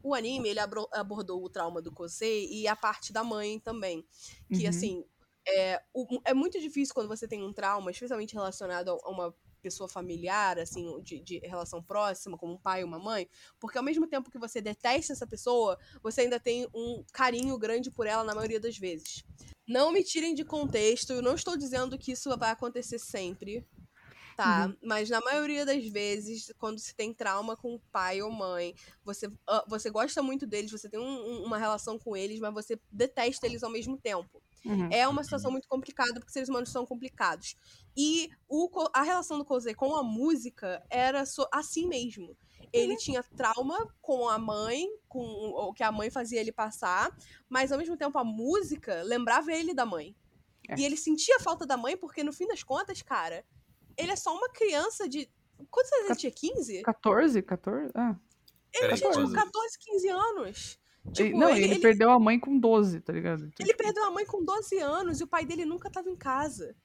o anime, ele abordou o trauma do Kosei e a parte da mãe também. Que, uhum. assim, é, o, é muito difícil quando você tem um trauma, especialmente relacionado a uma pessoa familiar, assim, de, de, relação próxima, como um pai ou uma mãe, porque ao mesmo tempo que você detesta essa pessoa, você ainda tem um carinho grande por ela na maioria das vezes. Não me tirem de contexto, eu não estou dizendo que isso vai acontecer sempre, tá? Uhum. Mas na maioria das vezes, quando se tem trauma com pai ou mãe, você, uh, você gosta muito deles, você tem um, um, uma relação com eles, mas você detesta eles ao mesmo tempo. Uhum. É uma situação muito complicada, porque seres humanos são complicados. E o, a relação do Cosé com a música era so, assim mesmo. Ele uhum. tinha trauma com a mãe, com o que a mãe fazia ele passar, mas ao mesmo tempo a música lembrava ele da mãe. É. E ele sentia falta da mãe, porque no fim das contas, cara, ele é só uma criança de. Quantos anos ele tinha? 15? 14? 14? Ah. Ele tinha, tipo, 14, 15 anos. Tipo, não, ele, ele, perdeu a mãe com 12, tá ligado? Tipo... Ele perdeu a mãe com 12 anos e o pai dele nunca tava em casa.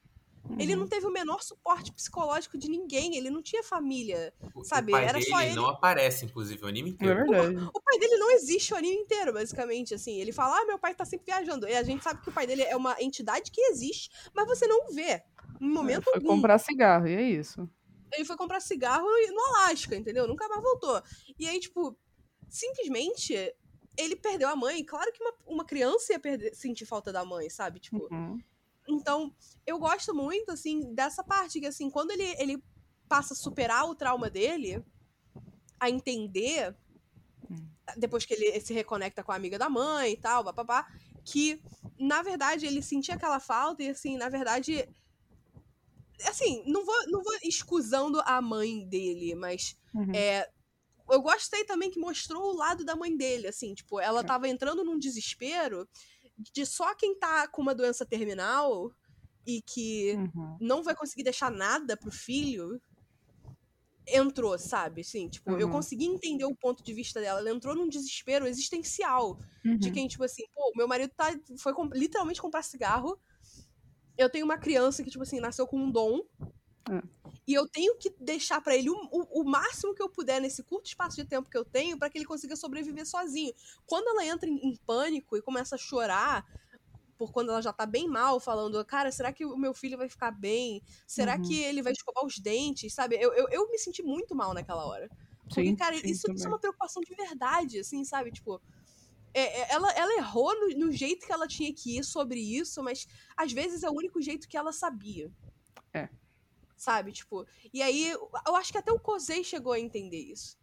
Uhum. Ele não teve o menor suporte psicológico de ninguém, ele não tinha família, o, sabe? O pai Era dele só ele. não aparece, inclusive, o anime inteiro. É verdade. O, o, pai dele não existe o anime inteiro, basicamente, assim. Ele fala, ah, meu pai tá sempre viajando. E a gente sabe que o pai dele é uma entidade que existe, mas você não vê em momento ele foi algum. comprar cigarro, e é isso. Ele foi comprar cigarro no Alasca, entendeu? Nunca mais voltou. E aí, tipo, simplesmente ele perdeu a mãe. Claro que uma, uma criança ia perder, sentir falta da mãe, sabe? Tipo. Uhum. Então, eu gosto muito, assim, dessa parte que, assim, quando ele, ele passa a superar o trauma dele, a entender, hum. depois que ele se reconecta com a amiga da mãe e tal, papapá, que, na verdade, ele sentia aquela falta e, assim, na verdade. Assim, não vou, não vou excusando a mãe dele, mas uhum. é, eu gostei também que mostrou o lado da mãe dele, assim, tipo, ela é. tava entrando num desespero de só quem tá com uma doença terminal e que uhum. não vai conseguir deixar nada pro filho entrou, sabe? Assim, tipo, uhum. eu consegui entender o ponto de vista dela. Ela entrou num desespero existencial uhum. de quem, tipo assim, pô, meu marido tá, foi com, literalmente comprar cigarro. Eu tenho uma criança que, tipo assim, nasceu com um dom. É. E eu tenho que deixar para ele o, o, o, máximo que eu puder nesse curto espaço de tempo que eu tenho para que ele consiga sobreviver sozinho. Quando ela entra em, em, pânico e começa a chorar por quando ela já tá bem mal, falando, cara, será que o meu filho vai ficar bem? Será uhum. que ele vai escovar os dentes? Sabe? Eu, eu, eu, me senti muito mal naquela hora. Porque, sim, cara, sim, isso, isso, é uma preocupação de verdade, assim, sabe? Tipo. É, é, ela, ela errou no, no jeito que ela tinha que ir sobre isso, mas às vezes é o único jeito que ela sabia. É sabe? Tipo, e aí eu acho que até o Kosei chegou a entender isso.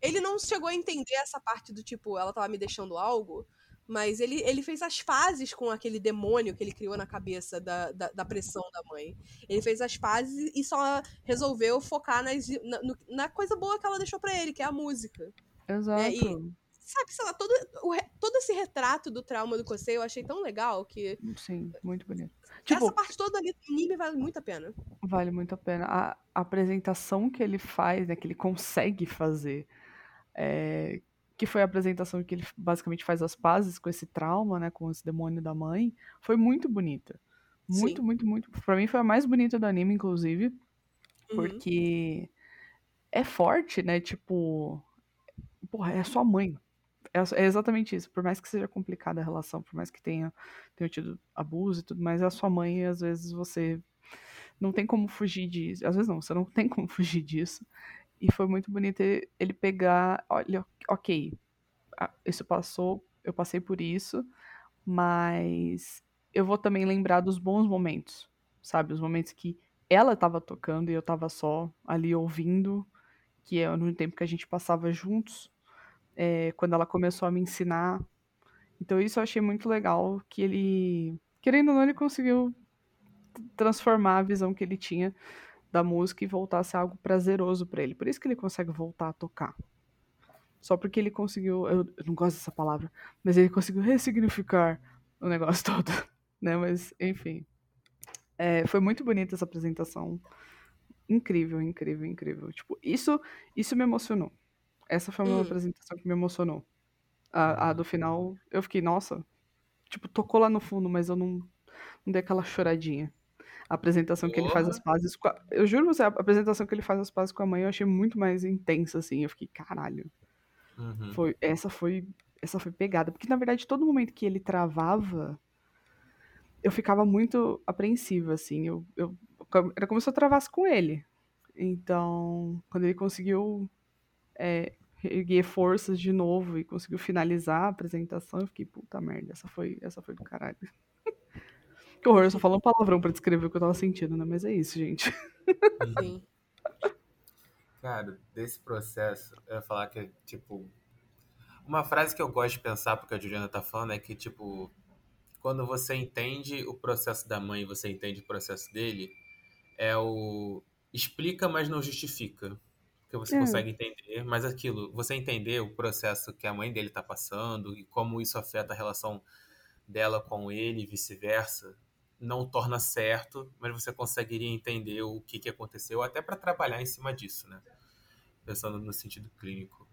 Ele não chegou a entender essa parte do tipo, ela tava me deixando algo, mas ele, ele fez as fases com aquele demônio que ele criou na cabeça da, da, da pressão da mãe. Ele fez as fases e só resolveu focar nas, na, no, na coisa boa que ela deixou para ele, que é a música. Exato. É, e, sabe, sei lá, todo, o, todo esse retrato do trauma do Kosei eu achei tão legal que. Sim, muito bonito. Tipo, Essa parte toda ali do anime vale muito a pena. Vale muito a pena. A, a apresentação que ele faz, né, que ele consegue fazer, é, que foi a apresentação que ele basicamente faz as pazes com esse trauma, né, com esse demônio da mãe, foi muito bonita. Muito, Sim. muito, muito. Pra mim foi a mais bonita do anime, inclusive, uhum. porque é forte, né, tipo... Porra, é sua mãe, é, é, exatamente isso. Por mais que seja complicada a relação, por mais que tenha, tenha tido abuso e tudo mais, é a sua mãe e às vezes você não tem como fugir disso. Às vezes não, você não <laughs> tem como fugir disso. E foi muito bonito ele pegar, olha, ok, isso passou, eu passei por isso, mas eu vou também lembrar dos bons momentos, sabe? Os momentos que ela estava tocando e eu estava só ali ouvindo, que é no tempo que a gente passava juntos é, quando ela começou a me ensinar. Então isso eu achei muito legal, que ele, querendo ou não, ele conseguiu transformar a visão que ele tinha da música e voltar a ser algo prazeroso para ele. Por isso que ele consegue voltar a tocar. Só porque ele conseguiu, eu, eu não gosto dessa palavra, mas ele conseguiu ressignificar o negócio <laughs> todo, né? Mas, enfim. É, foi muito bonita essa apresentação. Incrível, incrível, incrível. Tipo, isso, isso me emocionou. Essa foi uma hum. apresentação que me emocionou. A, a, do final, eu fiquei, nossa. Tipo, tocou lá no fundo, mas eu não, não dei aquela choradinha. A apresentação que ele faz as pazes com a... Eu juro você, a apresentação que ele faz as pazes com a mãe eu achei muito mais intensa, assim. Eu fiquei, caralho. Uhum. Foi, essa foi essa foi pegada. Porque, na verdade, todo momento que ele travava, eu ficava muito apreensiva, assim. Eu, eu, era como se eu travasse com ele. Então, quando ele conseguiu é, erguer forças de novo e conseguiu finalizar a apresentação, eu fiquei, puta merda, essa foi, essa foi do caralho. <laughs> que horror, eu só falo um palavrão pra descrever o que eu tava sentindo, né? Mas é isso, gente. Sim. Cara, desse processo, eu ia falar que, tipo, uma frase que eu gosto de pensar, porque a Juliana tá falando, é que, tipo, quando você entende o processo da mãe e você entende o processo dele, é o explica, mas não justifica. Porque você É. consegue entender, mas aquilo, você entender o processo que a mãe dele tá passando e como isso afeta a relação dela com ele e vice-versa, não torna certo, mas você conseguiria entender o que, que aconteceu, até para trabalhar em cima disso, né? Pensando no sentido clínico.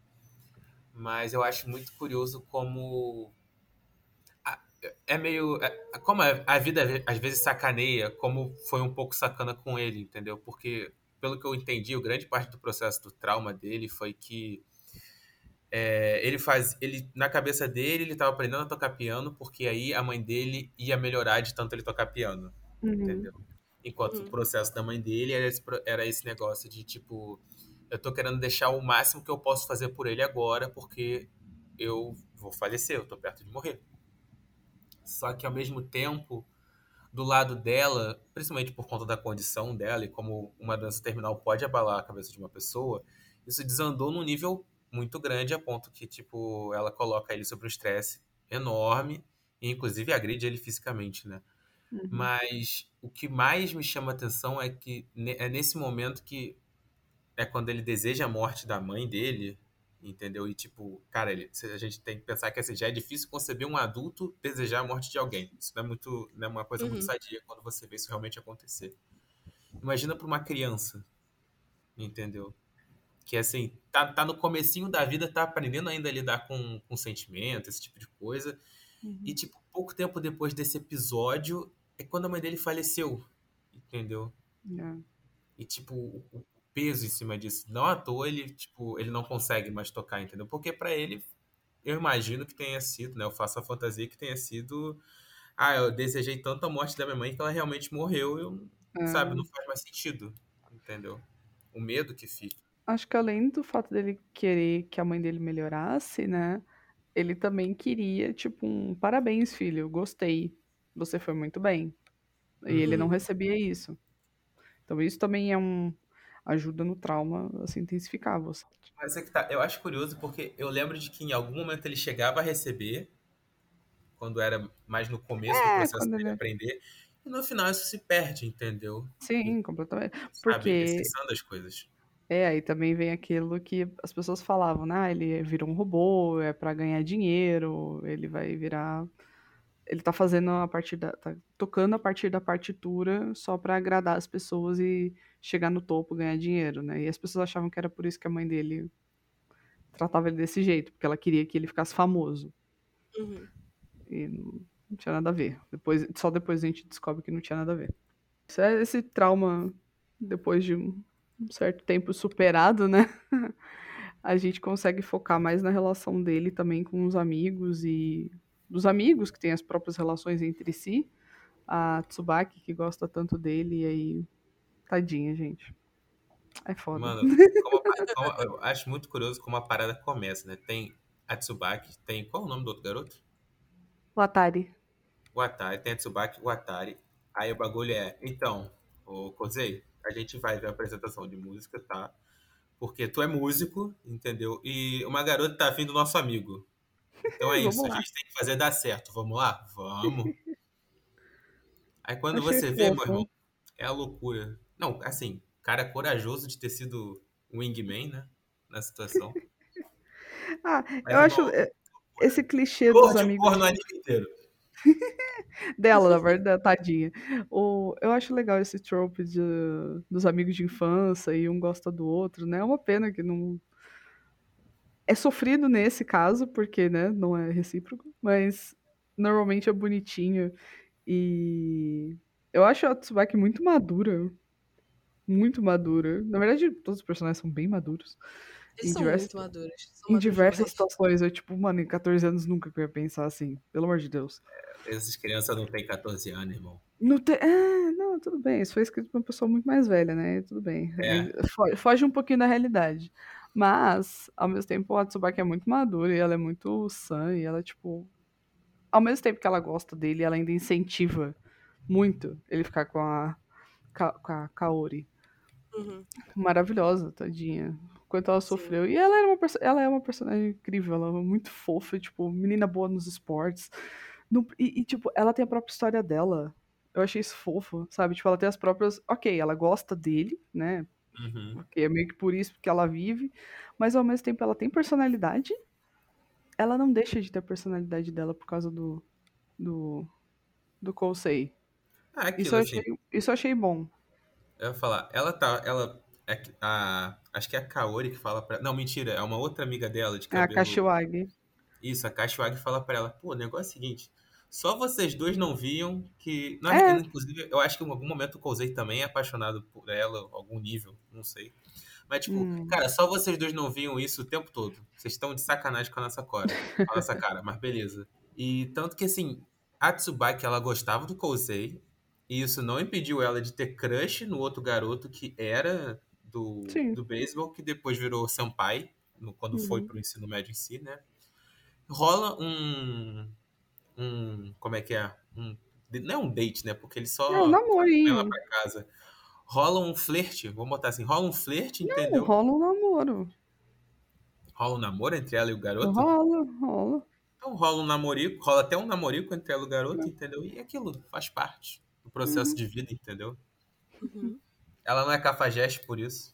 Mas eu acho muito curioso como a- é meio é- como a, a vida às vezes sacaneia, como foi um pouco sacana com ele, entendeu? Porque pelo que eu entendi, o grande parte do processo do trauma dele foi que é, ele faz, ele na cabeça dele ele estava aprendendo a tocar piano porque aí a mãe dele ia melhorar de tanto ele tocar piano, Uhum. entendeu? Enquanto Uhum. o processo da mãe dele era esse, era esse negócio de tipo, eu tô querendo deixar o máximo que eu posso fazer por ele agora porque eu vou falecer, eu tô perto de morrer. Só que ao mesmo tempo, do lado dela, principalmente por conta da condição dela e como uma doença terminal pode abalar a cabeça de uma pessoa, isso desandou num nível muito grande a ponto que, tipo, ela coloca ele sob um estresse enorme e inclusive agride ele fisicamente, né? Uhum. Mas o que mais me chama a atenção é que é nesse momento que é quando ele deseja a morte da mãe dele, entendeu? E tipo, cara, ele, a gente tem que pensar que assim, já é difícil conceber um adulto desejar a morte de alguém. Isso não é muito, não é uma coisa muito Uhum. sadia quando você vê isso realmente acontecer. Imagina para uma criança, entendeu? Que assim, tá, tá no comecinho da vida, tá aprendendo ainda a lidar com, com sentimento, esse tipo de coisa. Uhum. E, tipo, pouco tempo depois desse episódio, é quando a mãe dele faleceu. Entendeu? É. E, tipo, o peso em cima disso. Não à toa ele, tipo, ele não consegue mais tocar, entendeu? Porque pra ele, eu imagino que tenha sido, né? Eu faço a fantasia que tenha sido. Ah, eu desejei tanto a morte da minha mãe que ela realmente morreu. Eu, É. sabe, não faz mais sentido. Entendeu? O medo que fica. Acho que além do fato dele querer que a mãe dele melhorasse, né? Ele também queria, tipo, um parabéns, filho, gostei. Você foi muito bem. E ele não Uhum. recebia isso. Então isso também é um ajuda no trauma a se intensificar você. Mas é que tá, eu acho curioso porque eu lembro de que em algum momento ele chegava a receber, quando era mais no começo do É, processo quando dele ele- aprender, e no final isso se perde, entendeu? Sim, completamente. Sabe? Porque- Esquecendo as coisas. É, aí também vem aquilo que as pessoas falavam, né? Ah, ele virou um robô, é pra ganhar dinheiro, ele vai virar. Ele tá fazendo a partir da. tá tocando a partir da partitura só pra agradar as pessoas e chegar no topo, ganhar dinheiro, né? E as pessoas achavam que era por isso que a mãe dele tratava ele desse jeito, porque ela queria que ele ficasse famoso. Uhum. E não, tinha nada a ver. Depois, só depois a gente descobre que não tinha nada a ver. É esse trauma, depois de um um certo tempo superado, né? <laughs> A gente consegue focar mais na relação dele também com os amigos e dos amigos que têm as próprias relações entre si. A Tsubaki, que gosta tanto dele, e aí. Tadinha, gente. É foda. Mano, <laughs> como a pa- como- eu acho muito curioso como a parada começa, né? Tem a Tsubaki, tem. Qual é o nome do outro garoto? O Atari. O Atari, tem a Tsubaki, o Atari. Aí o bagulho é, então, ô Kozei, a gente vai ver a apresentação de música, tá? Porque tu é músico, entendeu? E uma garota tá afim do nosso amigo. Então é <laughs> isso, a gente tem que fazer dar certo. Vamos lá? Vamos. <laughs> Aí quando Achei você vê, meu fofo. irmão, é a loucura. Não, assim, cara corajoso de ter sido o wingman, né? Na situação. <laughs> Ah, Mas eu acho é, esse clichê Porra dos de amigos porra no anime inteiro. dela, na verdade, tadinha. O, eu acho legal esse trope de, dos amigos de infância e um gosta do outro, né? É uma pena que não. É sofrido nesse caso, porque, né, não é recíproco, mas normalmente é bonitinho. E Eu acho a Tsubaki muito madura. Muito madura. Na verdade, todos os personagens são bem maduros. Eles Em são diversas- muito maduros. São Em maduros diversas situações. Eu, tipo, mano, em 14 anos nunca que eu ia pensar assim. Pelo amor de Deus. Essas crianças não têm 14 anos, irmão. Não tem. É, não, tudo bem. Isso foi escrito por uma pessoa muito mais velha, né? Tudo bem. É. Fo- Foge um pouquinho da realidade. Mas, ao mesmo tempo, a Tsubaki é muito madura e ela é muito sã e ela, tipo. Ao mesmo tempo que ela gosta dele, ela ainda incentiva muito ele ficar com a, com a Kaori. Uhum. Maravilhosa, tadinha. Quanto ela sofreu. E ela, era uma, ela é uma personagem incrível, ela é muito fofa, tipo, menina boa nos esportes. No- e, e, tipo, ela tem a própria história dela. Eu achei isso fofo, sabe? Tipo, ela tem as próprias. Ok, ela gosta dele, né? Uhum. Porque é meio que por isso que ela vive. Mas ao mesmo tempo ela tem personalidade. Ela não deixa de ter a personalidade dela por causa do. Do. Do Kousei. Ah, aquilo, Isso eu assim, achei, isso eu achei bom. eu ia falar, ela tá, ela, é a, acho que é a Kaori que fala pra, não, mentira, é uma outra amiga dela de É a cabelo, Kashiwagi. isso, a Kashiwagi fala pra ela, pô, o negócio é o seguinte, só vocês dois não viam que, não, É. inclusive, eu acho que em algum momento o Kouzei também é apaixonado por ela, algum nível, não sei, mas tipo, Hum. cara, só vocês dois não viam isso o tempo todo, vocês estão de sacanagem com a nossa cara, a nossa cara, mas beleza. E tanto que assim, a Tsubaki, ela gostava do Kouzei, e isso não impediu ela de ter crush no outro garoto que era do, Sim. do beisebol, que depois virou senpai, no- quando foi Uhum. pro ensino médio em si, né? Rola um. Um como é que é? Um, não é um date, né? Porque ele só É um namorinho. pra casa. Rola um flerte, vamos botar assim, rola um flerte, Não, entendeu? rola um namoro. Rola um namoro entre ela e o garoto. Rola, rola. Então rola um namorico, rola até um namorico entre ela e o garoto, entendeu? E aquilo faz parte do processo Uhum. de vida, entendeu? Uhum. Ela não é cafajeste por isso.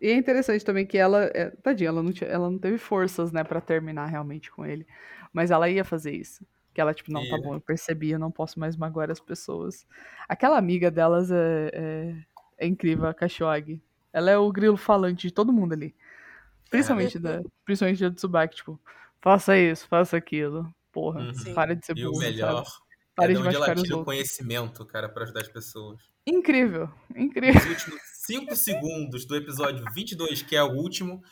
E é interessante também que ela, é, tadinha, ela não, ela não teve forças, né, pra terminar realmente com ele. Mas ela ia fazer isso. Que ela, tipo, não, tá bom, eu percebi, eu não posso mais magoar as pessoas. Aquela amiga delas é, é, é incrível, a Kashiwagi. Ela é o grilo falante de todo mundo ali. Principalmente da, principalmente da Tsubaki, tipo, faça isso, faça aquilo. Porra, Uhum. Para de ser E o burro, melhor sabe? é Para de de onde ela tira o conhecimento, cara, pra ajudar as pessoas. Incrível, incrível. Nos últimos 5 segundos do episódio 22, que é o último,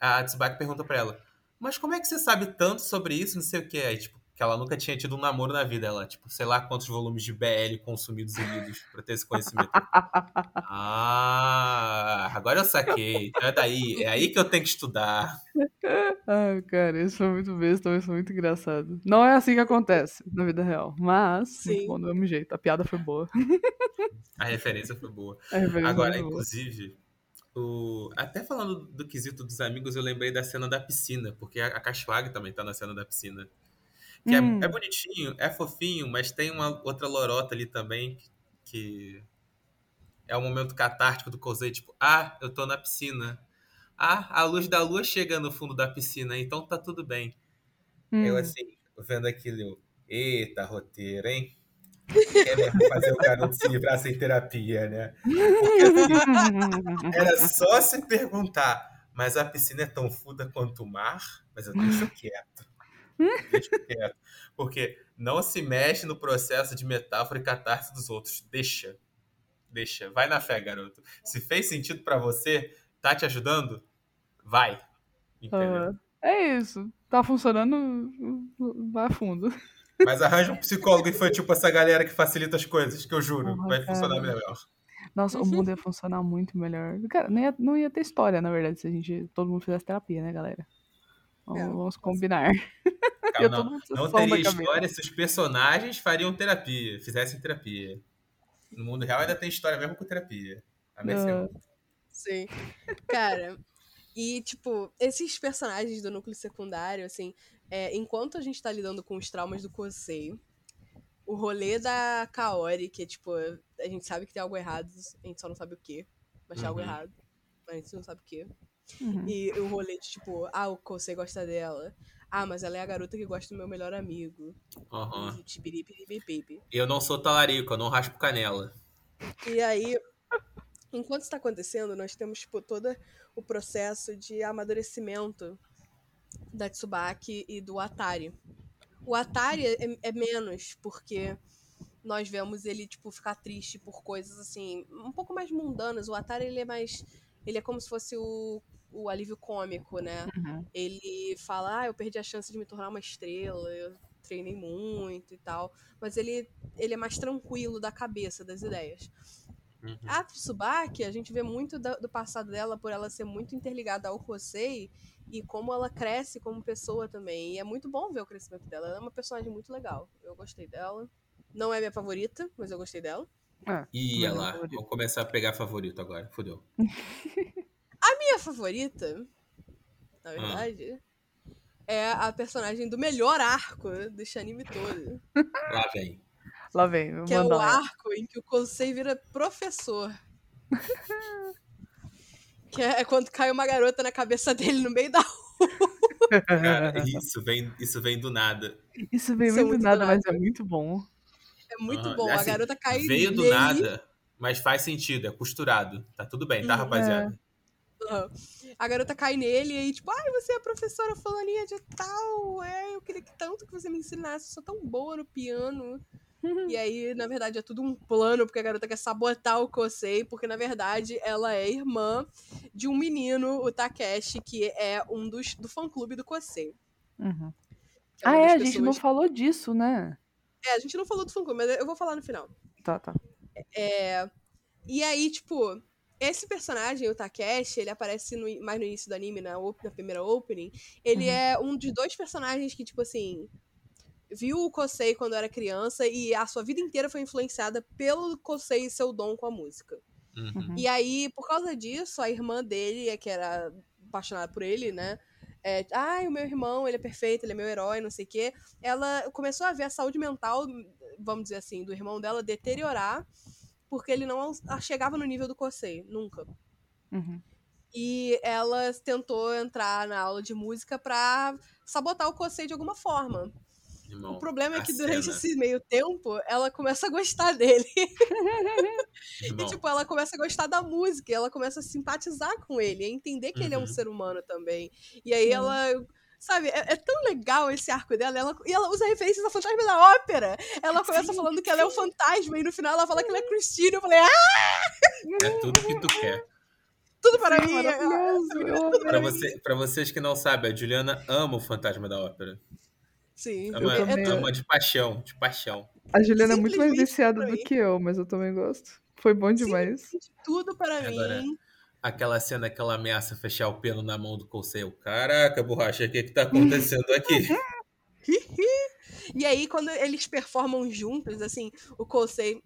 a Tsubaki pergunta pra ela: Mas como é que você sabe tanto sobre isso? Não sei o que. Aí, tipo, que ela nunca tinha tido um namoro na vida. Ela, tipo, sei lá quantos volumes de BL consumidos e lidos pra ter esse conhecimento. <laughs> Ah, agora eu saquei. Então é daí. É aí que eu tenho que estudar. Ai, cara, isso foi muito besta, isso foi muito engraçado. Não é assim que acontece na vida real, mas Sim. muito bom do mesmo jeito. A piada foi boa. A referência foi boa. A referência Agora, foi boa. inclusive, o... até falando do quesito dos amigos, eu lembrei da cena da piscina, porque a, a Kashiwagi também tá na cena da piscina. Que é- Hum. é, bonitinho, é fofinho, mas tem uma outra lorota ali também que, que é o momento catártico do Kouzei, tipo, ah, eu tô na piscina. Ah, a luz da lua chega no fundo da piscina, então tá tudo bem. Hum. Eu assim, vendo aquilo, eu, eita, roteiro, hein? Quer mesmo fazer o garoto se livrar sem terapia, né? Porque assim, <laughs> era só se perguntar, mas a piscina é tão fuda quanto o mar? Mas eu deixo quieto. Deixo quieto. Porque não se mexe no processo de metáfora e catarse dos outros. Deixa. Deixa. Vai na fé, garoto. Se fez sentido pra você, tá te ajudando? Vai. Entendeu? Ah, é isso. Tá funcionando, vai a fundo. Mas arranja um psicólogo infantil pra essa galera que facilita as coisas, que eu juro, vai funcionar cara. melhor. Nossa, o mundo ia funcionar muito melhor. Cara, não ia, não ia ter história, na verdade, se a gente todo mundo fizesse terapia, né, galera? Vamos, É, vamos combinar. <laughs> Não, não teria história se os personagens fariam terapia, fizessem terapia. No mundo real ainda tem história mesmo com terapia. A segunda. Sim. Cara, e tipo, esses personagens do núcleo secundário, assim, é, enquanto a gente tá lidando com os traumas do Kosei, o rolê da Kaori, que é tipo, a gente sabe que tem algo errado, a gente só não sabe o que, mas tem algo Uhum. errado, mas a gente não sabe o que. Uhum. E o rolê de tipo, ah, o Kosei gosta dela. Ah, mas ela é a garota que gosta do meu melhor amigo. Aham. E tibiripiripiripipi. Eu não sou talarico, eu não raspo canela. E aí, enquanto isso tá acontecendo, nós temos, tipo, todo o processo de amadurecimento da Tsubaki e do Atari. O Atari é, é menos, porque nós vemos ele, tipo, ficar triste por coisas, assim, um pouco mais mundanas. O Atari, ele é mais... Ele é como se fosse o, o alívio cômico, né? Uhum. Ele fala, ah, eu perdi a chance de me tornar uma estrela, eu treinei muito e tal. Mas ele, ele é mais tranquilo da cabeça, das ideias. Uhum. A Tsubaki, a gente vê muito do passado dela por ela ser muito interligada ao Kosei e como ela cresce como pessoa também. E é muito bom ver o crescimento dela. Ela é uma personagem muito legal. Eu gostei dela. Não é minha favorita, mas eu gostei dela. É, Ih, Meu olha lá, favorito. vamos começar a pegar favorito agora. Fudeu. <laughs> Minha favorita, na verdade, é a personagem do melhor arco desse anime todo. Lá vem. Lá vem, Que é o arco em que o Kosei vira professor. <laughs> que é, é quando cai uma garota na cabeça dele no meio da rua. Cara, isso vem, isso vem do nada. Isso veio Isso é muito muito nada, do mas é nada. muito bom. É muito Aham. bom. Assim, a garota cai Veio do nele. nada, mas faz sentido, é costurado. Tá tudo bem, tá, Hum, rapaziada? Aham. A garota cai nele e aí, tipo, ai, você é a professora fulaninha de tal. É, eu queria que tanto que você me ensinasse. Eu sou tão boa no piano. <laughs> E aí, na verdade, é tudo um plano, porque a garota quer sabotar o Kosei, porque na verdade ela é irmã de um menino, o Takeshi, que é um dos do fã-clube do Kosei. Uhum. que Ah, é, das a gente não pessoas- falou disso, né? É, a gente não falou do fã-clube, mas eu vou falar no final. Tá, tá. É, e aí, tipo, esse personagem, o Takeshi, ele aparece no- mais no início do anime, na, op- na primeira opening. Ele Uhum. é um dos dois personagens que, tipo assim, viu o Kosei quando era criança e a sua vida inteira foi influenciada pelo Kosei e seu dom com a música. Uhum. E aí, por causa disso, a irmã dele, é que era apaixonada por ele, né? É, Ai, o meu irmão, ele é perfeito, ele é meu herói, não sei o quê. Ela começou a ver a saúde mental, vamos dizer assim, do irmão dela deteriorar, porque ele não chegava no nível do Kosei, nunca. Uhum. E ela tentou entrar na aula de música pra sabotar o Kosei de alguma forma. Irmão, o problema é que durante cena, esse meio tempo, ela começa a gostar dele. <laughs> irmão, E, tipo, ela começa a gostar da música, e ela começa a simpatizar com ele, a entender que ele é um Uhum. ser humano também. E aí Sim. ela. Sabe, é, é tão legal esse arco dela. Ela, e ela usa referências a fantasma da ópera. Ela começa Sim, falando que ela é um fantasma, e no final ela fala que ela é Christine. Eu falei, ah, é tudo que tu quer. tudo para Sim, mim. maravilhoso, eu tudo Pra, para mim. você, pra vocês que não sabem, a Juliana ama o Fantasma da Ópera. Sim, é, também. tudo- ama de paixão, de paixão. A Juliana é muito mais viciada do que eu, mas eu também gosto. Foi bom demais. tudo para Agora, mim. Aquela cena que ela ameaça fechar o pelo na mão do Colseio. Caraca, borracha, o que que tá acontecendo aqui? <laughs> E aí, quando eles performam juntos, assim, o Kosei.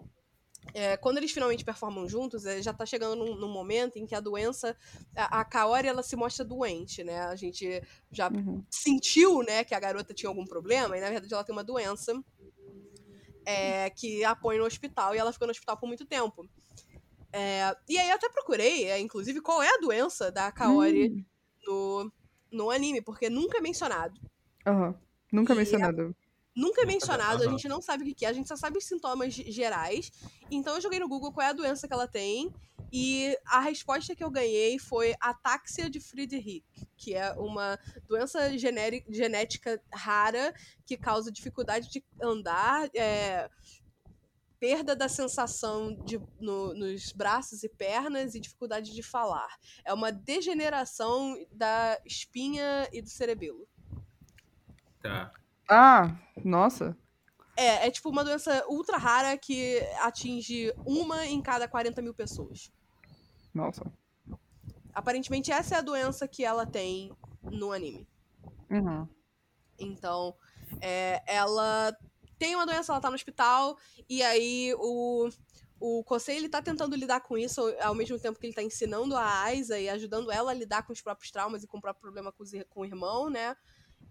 É, quando eles finalmente performam juntos, é, já tá chegando num, num momento em que a doença. A, a Kaori, ela se mostra doente, né? A gente já Uhum. sentiu, né, que a garota tinha algum problema, e na verdade ela tem uma doença é, que a põe no hospital, e ela ficou no hospital por muito tempo. É, e aí eu até procurei, é, inclusive, qual é a doença da Kaori Hum, no, no anime, porque nunca é mencionado. aham. Nunca E mencionado. Nunca é mencionado, a gente não sabe o que é, a gente só sabe os sintomas ge- gerais. Então eu joguei no Google qual é a doença que ela tem. E a resposta que eu ganhei foi ataxia de Friedrich, que é uma doença genética rara que causa dificuldade de andar, é, perda da sensação de, no- nos braços e pernas e dificuldade de falar. É uma degeneração da espinha e do cerebelo. Tá. Ah, nossa. É, é tipo uma doença ultra rara que atinge uma em cada 40 mil pessoas. Nossa. Aparentemente, essa é a doença que ela tem no anime. Uhum. Então, é, ela tem uma doença, ela tá no hospital, e aí o, o Kosei, ele tá tentando lidar com isso ao mesmo tempo que ele tá ensinando a Aiza e ajudando ela a lidar com os próprios traumas e com o próprio problema com, os com o irmão, né?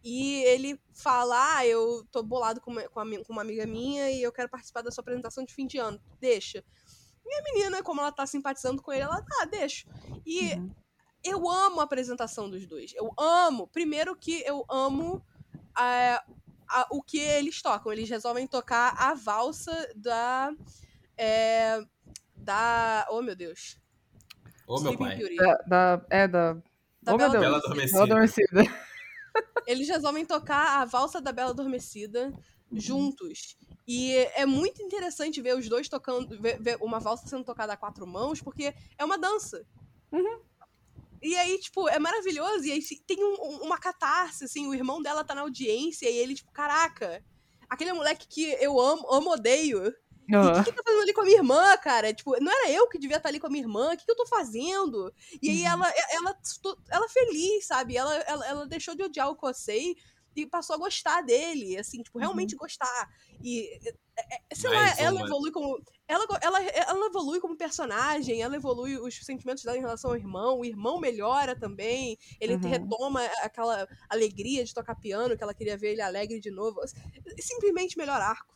E ele fala, ah, eu tô bolado com uma, com, a uma amiga minha e eu quero participar da sua apresentação de fim de ano. Deixa. E a menina, como ela tá simpatizando com ele, ela, tá, deixa. E Uhum. eu amo a apresentação dos dois. Eu amo. Primeiro que eu amo é, a- o que eles tocam. Eles resolvem tocar a valsa da. é, da. Oh, meu Deus. Meu Sleeping pai. Beauty. Da, da- é da. Da oh, meu Bela Deus. Bela. Adormecida. Bela Adormecida. Eles resolvem tocar a valsa da Bela Adormecida juntos. E é muito interessante ver os dois tocando, ver, ver uma valsa sendo tocada a quatro mãos, porque é uma dança. Uhum. E aí, tipo, é maravilhoso. E aí tem um, uma catarse, assim, o irmão dela tá na audiência e ele, tipo, caraca, aquele moleque que eu amo, amo, odeio. Uhum. O que, que tá fazendo ali com a minha irmã, cara? Tipo, não era eu que devia estar tá ali com a minha irmã? O que, que eu tô fazendo? E aí uhum. ela, ela, ela feliz, sabe? Ela, ela, ela deixou de odiar o Kosei e passou a gostar dele, assim, tipo, realmente uhum. gostar. E, é, sei Mais lá, ela evolui como. Ela, ela, ela evolui como personagem, ela evolui os sentimentos dela em relação ao irmão, o irmão melhora também, ele uhum. retoma aquela alegria de tocar piano, que ela queria ver ele alegre de novo. Simplesmente melhor arco.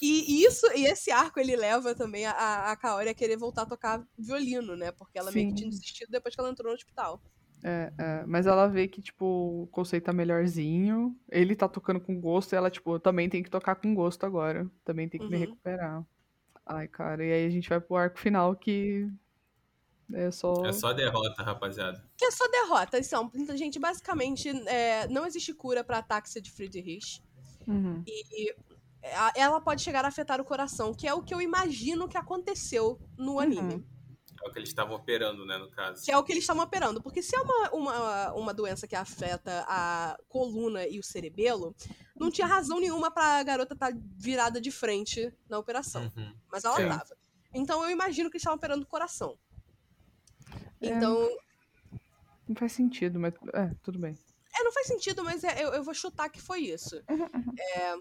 E isso, e esse arco ele leva também a, a Kaori a querer voltar a tocar violino, né? Porque ela Sim. meio que tinha desistido depois que ela entrou no hospital. É, é, mas ela vê que, tipo, o conceito tá melhorzinho, ele tá tocando com gosto, e ela, tipo, também tem que tocar com gosto agora. Também tem que uhum. me recuperar. Ai, cara, e aí a gente vai pro arco final que é só. É só derrota, rapaziada. Que é só derrota. Então, gente, basicamente, é, não existe cura pra ataxia de Friedrich. Uhum. E ela pode chegar a afetar o coração, que é o que eu imagino que aconteceu no uhum. anime. Uhum. É o que eles estavam operando, né, no caso. Que é o que eles estavam operando. Porque se é uma, uma, uma doença que afeta a coluna e o cerebelo, não tinha razão nenhuma pra garota estar tá virada de frente na operação. Uhum. Mas ela tava. Então eu imagino que eles estavam operando o coração. É, então. Não faz sentido, mas. É, tudo bem. É, não faz sentido, mas é, eu, eu vou chutar que foi isso. Uhum, uhum. É,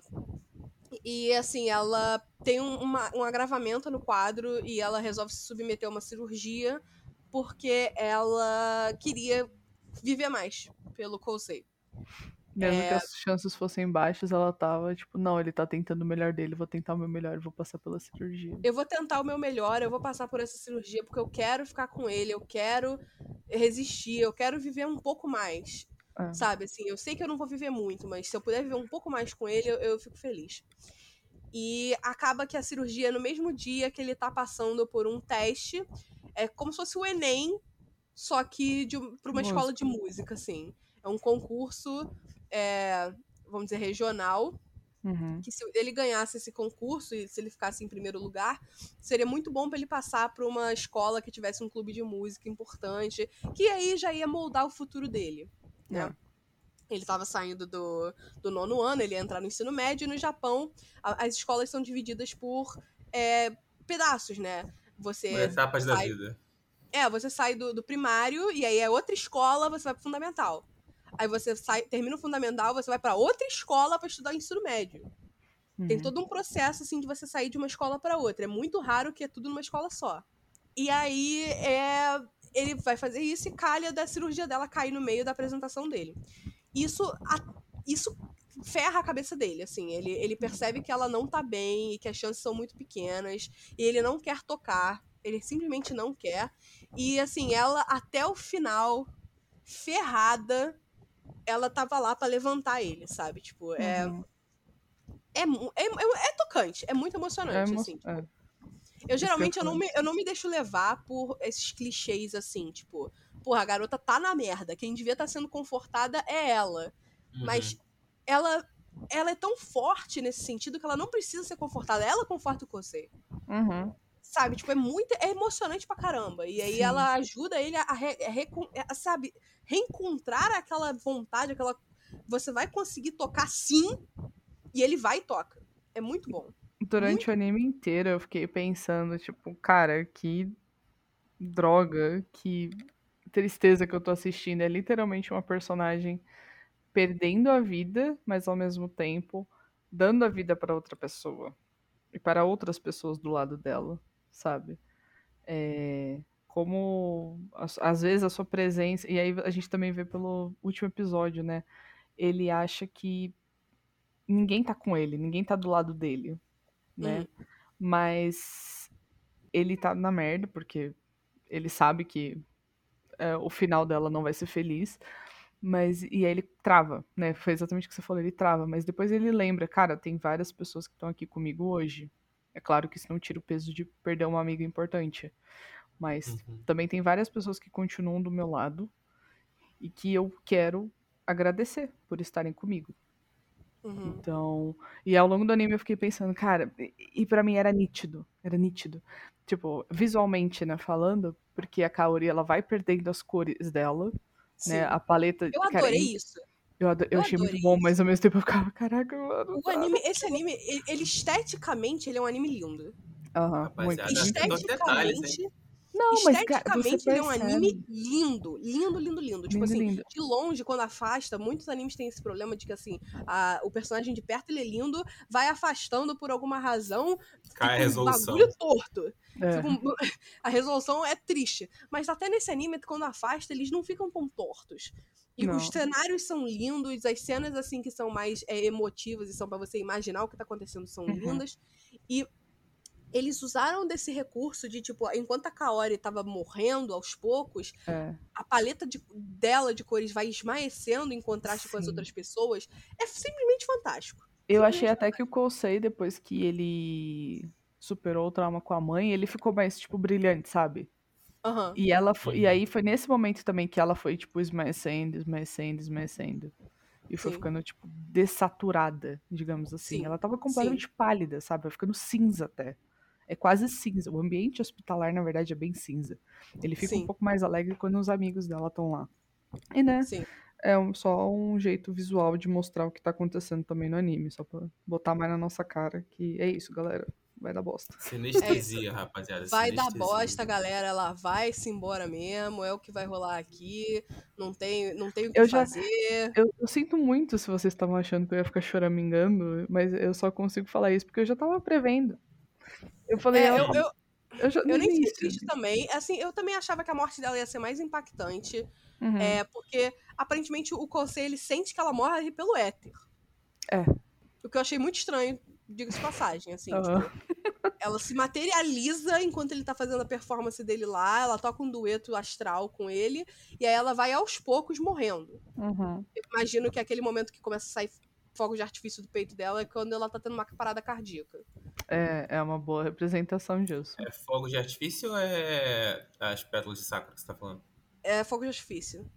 e assim, ela tem um, uma, um agravamento no quadro e ela resolve se submeter a uma cirurgia porque ela queria viver mais pelo Kosei. Mesmo é... que as chances fossem baixas, ela tava tipo, não, ele tá tentando o melhor dele, vou tentar o meu melhor, vou passar pela cirurgia. Eu vou tentar o meu melhor, eu vou passar por essa cirurgia porque eu quero ficar com ele, eu quero resistir, eu quero viver um pouco mais. É. Sabe, assim, eu sei que eu não vou viver muito, mas se eu puder viver um pouco mais com ele, eu, eu fico feliz. E acaba que a cirurgia é no mesmo dia que ele tá passando por um teste. É como se fosse o Enem, só que de, pra uma música. escola de música, assim. É um concurso, é, vamos dizer, regional. Uhum. Que se ele ganhasse esse concurso e se ele ficasse em primeiro lugar, seria muito bom para ele passar para uma escola que tivesse um clube de música importante, que aí já ia moldar o futuro dele né? É. Ele estava saindo do, do nono ano, ele ia entrar no ensino médio, e no Japão a, as escolas são divididas por é, pedaços, né? Você. Por etapas sai, da vida. É, você sai do, do primário e aí é outra escola, você vai pro fundamental. Aí você sai, termina o fundamental, você vai para outra escola para estudar o ensino médio. Uhum. Tem todo um processo assim de você sair de uma escola para outra. É muito raro que é tudo numa escola só. E aí é ele vai fazer isso e calha da cirurgia dela cair no meio da apresentação dele. Isso, a, isso ferra a cabeça dele, assim. Ele, ele percebe que ela não tá bem e que as chances são muito pequenas e ele não quer tocar. Ele simplesmente não quer. E, assim, ela, até o final, ferrada, ela tava lá para levantar ele, sabe? Tipo, é, uhum. é, é, é, é, tocante, é muito emocionante, é emo assim. Tipo, é. Eu geralmente eu não, me, eu não me deixo levar por esses clichês assim, tipo, porra, a garota tá na merda. Quem devia estar tá sendo confortada é ela. Uhum. Mas ela ela é tão forte nesse sentido que ela não precisa ser confortada. Ela conforta o Kosei. Uhum. Sabe? Tipo, é muito. É emocionante pra caramba. E aí Sim. ela ajuda ele a, re, a, re, a, sabe, reencontrar aquela vontade, aquela. Você vai conseguir tocar sim. E ele vai e toca. É muito bom. Durante muito... o anime inteiro eu fiquei pensando, tipo, cara, que droga, que tristeza que eu tô assistindo. É literalmente uma personagem perdendo a vida, mas ao mesmo tempo dando a vida para outra pessoa e para outras pessoas do lado dela, sabe? É, como às vezes a sua presença e aí a gente também vê pelo último episódio, né? Ele acha que ninguém tá com ele, ninguém tá do lado dele, né? Hum. Mas ele tá na merda porque ele sabe que é, o final dela não vai ser feliz. Mas, e aí ele trava, né? Foi exatamente o que você falou, ele trava. Mas depois ele lembra, cara, tem várias pessoas que estão aqui comigo hoje. É claro que isso não tira o peso de perder uma amiga importante. Mas uhum. também tem várias pessoas que continuam do meu lado e que eu quero agradecer por estarem comigo. Uhum. Então, e ao longo do anime eu fiquei pensando, cara, e, e para mim era nítido, era nítido. Tipo, visualmente, né, falando, porque a Kaori ela vai perdendo as cores dela, Sim. né? A paleta, Eu cara, adorei e- isso. eu, ado- eu eu achei muito bom, isso. mas ao mesmo tempo eu ficava, caraca, mano. O anime, esse anime, ele, ele esteticamente, ele é um anime lindo. Aham, muito. Acho que dos detalhes, hein? Esteticamente, Não, mas cara, ele é um anime lindo, lindo, lindo, lindo. Tipo Lindo, assim, lindo. de longe, quando afasta, muitos animes têm esse problema de que, assim, a- o personagem de perto ele é lindo, vai afastando por alguma razão, Cai a um resolução. bagulho torto. É. Um- <laughs> A resolução é triste. Mas até nesse anime, quando afasta, eles não ficam tão tortos. E Não. os cenários são lindos, as cenas, assim, que são mais é, emotivas e são pra você imaginar o que tá acontecendo são Uhum. lindas. E eles usaram desse recurso de, tipo, enquanto a Kaori tava morrendo aos poucos, É. a paleta de- dela de cores vai esmaecendo em contraste com as Sim. outras pessoas. É simplesmente fantástico. Eu achei até que o Kosei, depois que ele superou o trauma com a mãe, ele ficou mais, tipo, brilhante, sabe? Aham. E ela foi, e Uhum. aí foi nesse momento também que ela foi, tipo, esmaecendo, esmaecendo, esmaecendo. E foi Sim. ficando, tipo, dessaturada, digamos assim. Sim, Ela tava completamente pálida, sabe? Vai ficando cinza até. É quase cinza. O ambiente hospitalar, na verdade, é bem cinza. Ele fica Sim. um pouco mais alegre quando os amigos dela estão lá. E, né, Sim. é um- só um jeito visual de mostrar o que tá acontecendo também no anime. Só pra botar mais na nossa cara que é isso, galera. Vai dar bosta. Sinestesia, rapaziada. Vai dar bosta, galera. Ela vai se embora mesmo. É o que vai rolar aqui. Não tem, não tem o que Eu já- fazer. Eu, eu sinto muito se vocês estavam achando que eu ia ficar choramingando, mas eu só consigo falar isso porque eu já tava prevendo. Eu falei, É, eu, eu, eu eu nem fiquei triste também. Assim, eu também achava que a morte dela ia ser mais impactante. Uhum. É, porque aparentemente o Kosei ele sente que ela morre pelo éter. É. O que eu achei muito estranho, diga-se de passagem, assim. Aham. tipo, ela se materializa enquanto ele tá fazendo a performance dele lá, ela toca um dueto astral com ele, e aí ela vai aos poucos morrendo. Uhum. Eu imagino que aquele momento que começa a sair fogo de artifício do peito dela é quando ela tá tendo uma parada cardíaca. É, é uma boa representação disso. É fogo de artifício ou é as pétalas de sakura que você tá falando? É fogo de artifício.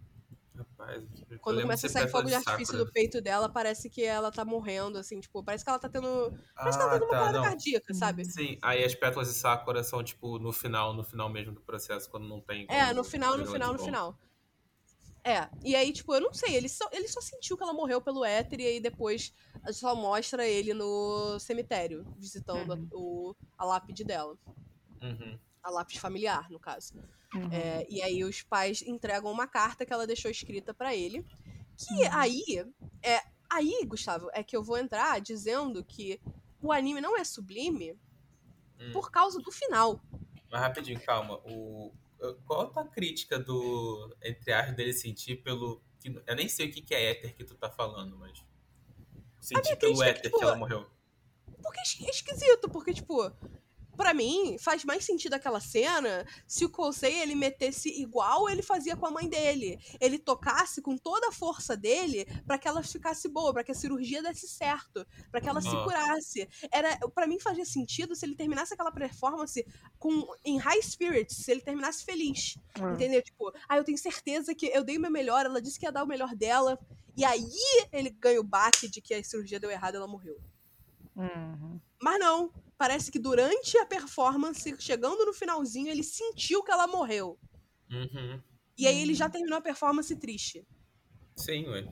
Rapaz, Quando começa a sair fogo de artifício sakura. do peito dela, parece que ela tá morrendo, assim, tipo, parece que ela tá tendo. Parece que ela tá Ah, tendo uma tá, parada não. cardíaca, sabe? Sim, aí as pétalas de Sakura são, tipo, no final, no final mesmo do processo, quando não tem. É, no final, no final, no final. É, e aí, tipo, eu não sei, ele só, ele só sentiu que ela morreu pelo éter e aí depois só mostra ele no cemitério, visitando a, o, a lápide dela. Uhum. A lápide familiar, no caso. Uhum. É, e aí os pais entregam uma carta que ela deixou escrita pra ele. Que Uhum. aí, é, aí, Gustavo, é que eu vou entrar dizendo que o anime não é sublime Hum. por causa do final. Mas rapidinho, calma. O... Qual a tua crítica do. Entre aspas, dele sentir pelo. que- Eu nem sei o que que é éter que tu tá falando, mas. Sentir pelo crítica é que, éter tipo, que ela morreu. Porque é é esquisito, porque, tipo, pra mim, faz mais sentido aquela cena se o Kosei ele metesse igual ele fazia com a mãe dele. Ele tocasse com toda a força dele pra que ela ficasse boa, pra que a cirurgia desse certo, pra que ela se Ah. curasse. Era, para mim fazia sentido se ele terminasse aquela performance com em high spirits, se ele terminasse feliz. É. Entendeu? Tipo, ah, eu tenho certeza que eu dei o meu melhor, ela disse que ia dar o melhor dela. E aí ele ganha o baque de que a cirurgia deu errado e ela morreu. Uhum. Mas não. Parece que durante a performance, chegando no finalzinho, ele sentiu que ela morreu. Uhum. E aí ele já terminou a performance triste. Sim, ué.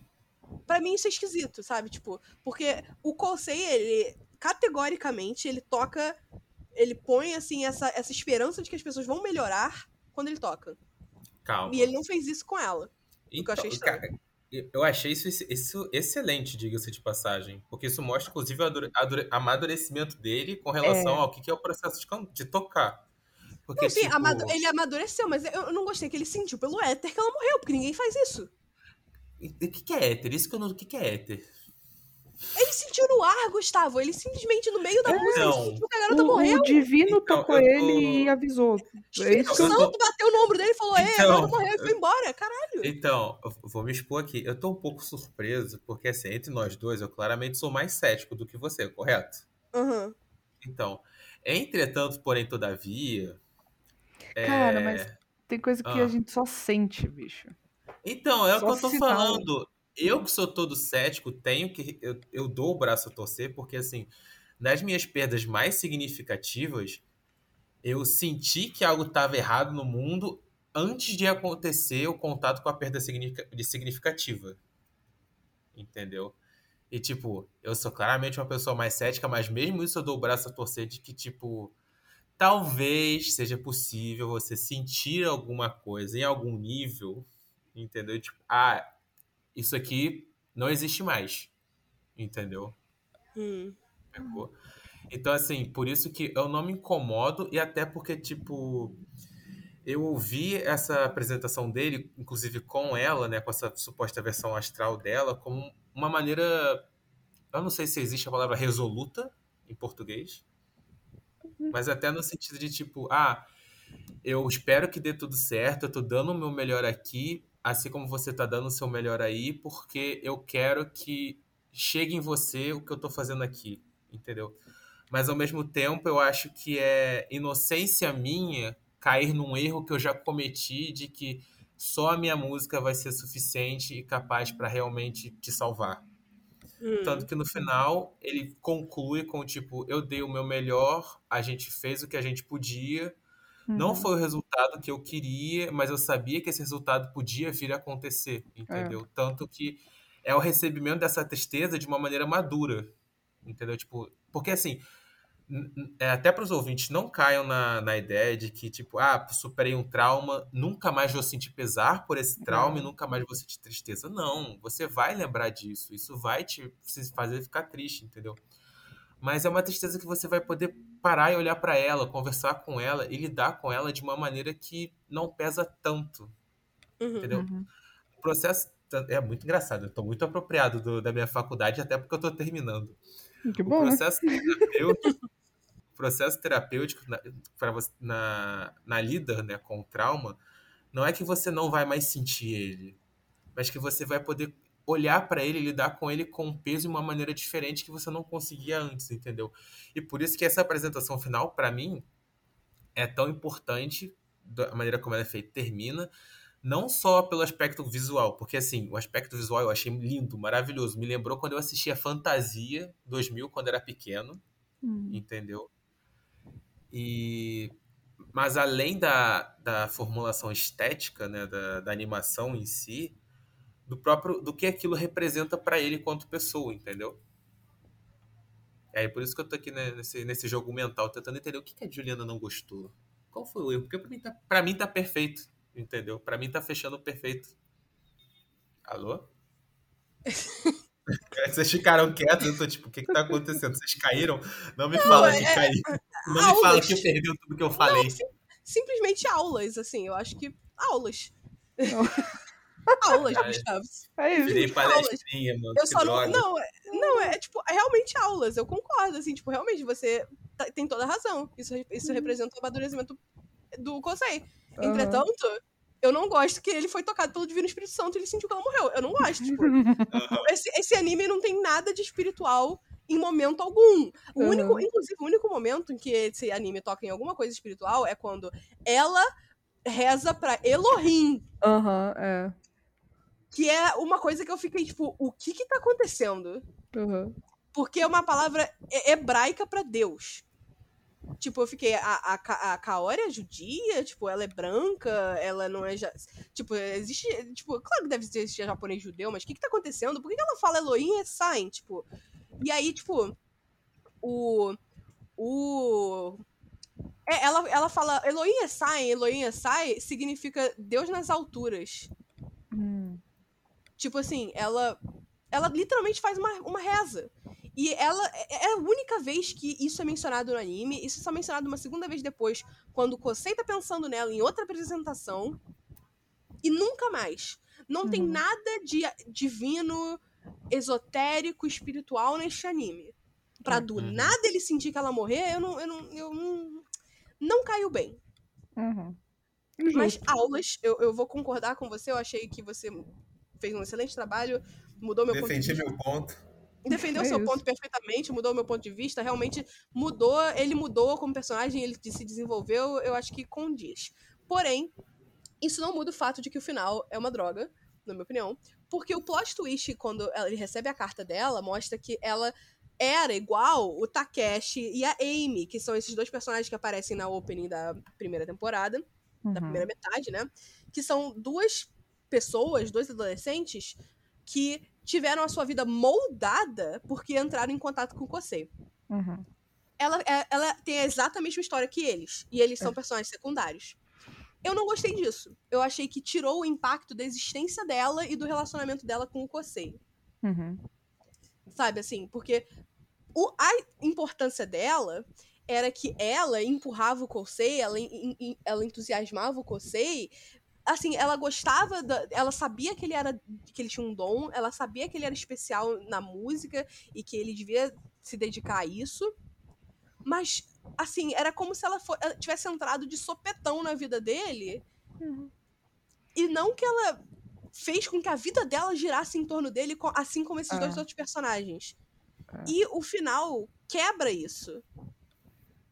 Pra mim isso é esquisito, sabe? Tipo, porque o Kosei, ele categoricamente, ele toca, ele põe assim essa, essa esperança de que as pessoas vão melhorar quando ele toca. Calma. E ele não fez isso com ela. Então, que eu achei estranho. cara, eu achei isso, isso excelente, diga-se de passagem. Porque isso mostra, inclusive, o amadurecimento dele com relação É. ao que que é o processo de, de tocar. Porque, Não, sim, tipo, amado- ele amadureceu, mas eu não gostei que ele sentiu pelo éter que ela morreu, porque ninguém faz isso. O que, que é éter? Isso que eu não. O que, que é éter? Ele sentiu no ar, Gustavo. Ele simplesmente, no meio da música, ele Então, sentiu que a garota O, morreu. o divino Então, tocou eu tô- ele e avisou. É O eu eu santo bateu no ombro dele e falou: Ei, a Então, garota morreu e foi embora. Caralho. Então, eu vou me expor aqui. Eu tô um pouco surpreso, porque assim, entre nós dois, eu claramente sou mais cético do que você, correto? Aham. Então, entretanto, porém, todavia. é, Cara, mas tem coisa que Ah. a gente só sente, bicho. Então, é o Só que eu tô sinal. falando. Eu que sou todo cético, tenho que. Eu, eu dou o braço a torcer, porque assim, nas minhas perdas mais significativas, eu senti que algo estava errado no mundo antes de acontecer o contato com a perda significativa. Entendeu? E, tipo, eu sou claramente uma pessoa mais cética, mas mesmo isso eu dou o braço a torcer de que, tipo, talvez seja possível você sentir alguma coisa em algum nível, entendeu? Tipo, ah, isso aqui não existe mais, entendeu? Hum. Então, assim, por isso que eu não me incomodo e até porque, tipo, eu ouvi essa apresentação dele, inclusive com ela, né, com essa suposta versão astral dela, como uma maneira, eu não sei se existe a palavra resoluta em português, uhum. mas até no sentido de tipo, ah, eu espero que dê tudo certo, eu tô dando o meu melhor aqui, assim como você tá dando o seu melhor aí, porque eu quero que chegue em você o que eu tô fazendo aqui, entendeu? Mas ao mesmo tempo eu acho que é inocência minha cair num erro que eu já cometi de que só a minha música vai ser suficiente e capaz para realmente te salvar. Hum. Tanto que no final ele conclui com tipo, eu dei o meu melhor, a gente fez o que a gente podia. Uhum. Não foi o resultado que eu queria, mas eu sabia que esse resultado podia vir a acontecer, entendeu? É. Tanto que é o recebimento dessa tristeza de uma maneira madura, entendeu? Tipo, porque assim, é, até para os ouvintes, não caiam na, na ideia de que, tipo, ah, superei um trauma, nunca mais vou sentir pesar por esse trauma e nunca mais vou sentir tristeza. Não, você vai lembrar disso, isso vai te fazer ficar triste, entendeu? Mas é uma tristeza que você vai poder parar e olhar para ela, conversar com ela e lidar com ela de uma maneira que não pesa tanto, uhum, entendeu? Uhum. O processo é muito engraçado, eu estou muito apropriado do, da minha faculdade, até porque eu estou terminando. Que bom, o né? processo né? terapêutico processo terapêutico na, você, na, na lida né, com o trauma não é que você não vai mais sentir ele, mas que você vai poder olhar para ele, lidar com ele com peso de uma maneira diferente que você não conseguia antes, entendeu? E por isso que essa apresentação final, para mim, é tão importante, da maneira como ela é feita, termina, não só pelo aspecto visual, porque assim, o aspecto visual eu achei lindo, maravilhoso. Me lembrou quando eu assistia Fantasia 2000, quando era pequeno, hum. entendeu? E mas além da, da formulação estética, né, da, da animação em si, do próprio do que aquilo representa para ele quanto pessoa, entendeu? É por isso que eu tô aqui né, nesse, nesse jogo mental, tentando entender o que, que a Juliana não gostou. Qual foi o erro? Porque pra mim tá, pra mim tá perfeito, entendeu? Pra mim tá fechando perfeito. Alô? <laughs> Vocês ficaram quietos, eu tô tipo, o que que tá acontecendo? Vocês caíram? Não me não, fala que é... cair. Não aulas. me fala que perdeu tudo que eu falei. Não, sim, simplesmente aulas, assim, eu acho que aulas. <laughs> aulas, é, Gustavo. É isso. Virei palestrinha, mano. Eu só não, não, é, não, é tipo, é realmente aulas, eu concordo, assim, tipo, realmente você tá, tem toda a razão. Isso, isso uhum. representa o amadurecimento do Kosei. Uhum. Entretanto, eu não gosto que ele foi tocado pelo Divino Espírito Santo e ele sentiu que ela morreu. Eu não gosto, tipo. esse, esse anime não tem nada de espiritual em momento algum. O uhum. único, inclusive, o único momento em que esse anime toca em alguma coisa espiritual é quando ela reza pra Elohim. Aham, uhum, é. Que é uma coisa que eu fiquei, tipo, o que que tá acontecendo? Uhum. Porque é uma palavra hebraica para Deus. Tipo, eu fiquei, a, a, a Kaori é judia? Tipo, ela é branca, ela não é. Ja... Tipo, existe. Tipo, claro que deve existir japonês judeu, mas o que, que tá acontecendo? Por que, que ela fala Elohim e Sain? Tipo. E aí, tipo, o. O. É, ela, ela fala Elohim Sain, Elohim Sai significa Deus nas alturas. Tipo assim, ela. Ela literalmente faz uma, uma reza. E ela é, é a única vez que isso é mencionado no anime. Isso é só mencionado uma segunda vez depois, quando o Kosei tá pensando nela em outra apresentação. E nunca mais. Não uhum. tem nada de divino, esotérico, espiritual neste anime. Pra do uhum. nada ele sentir que ela morrer, eu não. Eu não, eu não, não caiu bem. Uhum. Mas aulas, eu, eu vou concordar com você, eu achei que você fez um excelente trabalho, mudou meu Defendi ponto de vista. meu ponto defendeu é seu isso. ponto perfeitamente, mudou o meu ponto de vista, realmente mudou, ele mudou como personagem, ele se desenvolveu, eu acho que condiz. Porém, isso não muda o fato de que o final é uma droga, na minha opinião, porque o plot twist, quando ele recebe a carta dela, mostra que ela era igual o Takeshi e a Amy, que são esses dois personagens que aparecem na opening da primeira temporada, uhum. da primeira metade, né? Que são duas pessoas, dois adolescentes, que tiveram a sua vida moldada porque entraram em contato com o Kosei. Uhum. Ela, é, ela tem exatamente a mesma história que eles. E eles são é. personagens secundários. Eu não gostei disso. Eu achei que tirou o impacto da existência dela e do relacionamento dela com o Kosei. Uhum. Sabe, assim, porque o, a importância dela era que ela empurrava o Kosei, ela, ela entusiasmava o Kosei. Assim, ela gostava, da, ela sabia que ele era que ele tinha um dom, ela sabia que ele era especial na música e que ele devia se dedicar a isso. Mas, assim, era como se ela, for, ela tivesse entrado de sopetão na vida dele. Uhum. E não que ela fez com que a vida dela girasse em torno dele, assim como esses dois é. outros personagens. É. E o final quebra isso.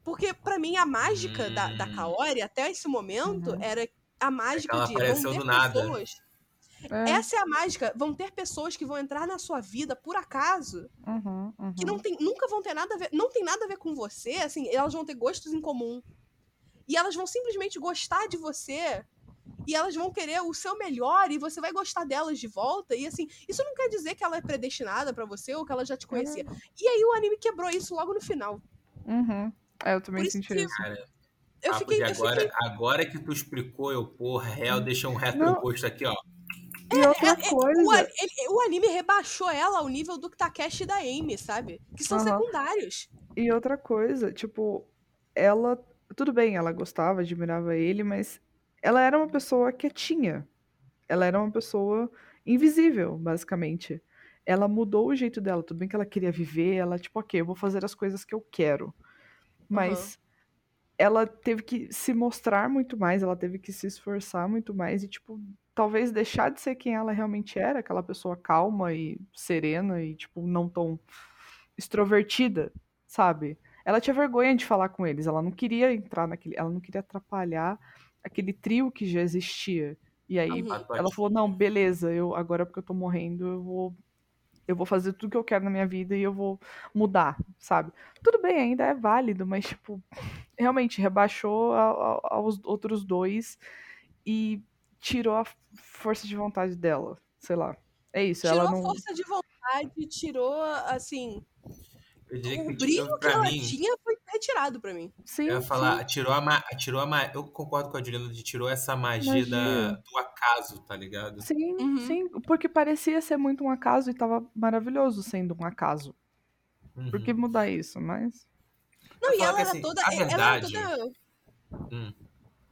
Porque, para mim, a mágica hum. da, da hum. Kaori, até esse momento, uhum. era a mágica é de vão ter pessoas. É. Essa é a mágica. Vão ter pessoas que vão entrar na sua vida por acaso. Uhum, uhum. Que não tem, nunca vão ter nada a ver. Não tem nada a ver com você. Assim, elas vão ter gostos em comum. E elas vão simplesmente gostar de você e elas vão querer o seu melhor e você vai gostar delas de volta. E assim, isso não quer dizer que ela é predestinada para você ou que ela já te conhecia. Uhum. E aí o anime quebrou isso logo no final. Uhum. É, eu também senti isso. Cara, eu fiquei, agora, fiquei... agora que tu explicou, eu, porra, real, deixa um retroposto aqui, ó. E outra é, é, coisa. O, ele, o, anime rebaixou ela ao nível do Takeshi e da Amy, sabe? Que são uhum. secundários. E outra coisa, tipo, ela. Tudo bem, ela gostava, admirava ele, mas ela era uma pessoa quietinha. Ela era uma pessoa invisível, basicamente. Ela mudou o jeito dela. Tudo bem que ela queria viver, ela, tipo, ok, eu vou fazer as coisas que eu quero. Mas uhum. Ela teve que se mostrar muito mais, ela teve que se esforçar muito mais e, tipo, talvez deixar de ser quem ela realmente era, aquela pessoa calma e serena e, tipo, não tão extrovertida, sabe? Ela tinha vergonha de falar com eles, ela não queria entrar naquele. Ela não queria atrapalhar aquele trio que já existia. E aí uhum. ela falou: "Não, beleza, eu agora porque eu tô morrendo, eu vou eu vou fazer tudo que eu quero na minha vida e eu vou mudar, sabe? Tudo bem, ainda é válido, mas tipo, <laughs> realmente rebaixou a, a, aos outros dois e tirou a força de vontade dela, sei lá. É isso, tirou ela não Tirou a força de vontade, tirou assim, o brilho que ela mim, tinha foi retirado para mim. Sim, eu ia falar, tirou a, tirou a eu concordo com a Juliana de tirou essa magia, magia. Da, do acaso, tá ligado? Sim, uhum. sim, porque parecia ser muito um acaso e tava maravilhoso sendo um acaso. Uhum. Por que mudar isso? Mas Não, e ela era assim, toda, verdade, ela era toda hum.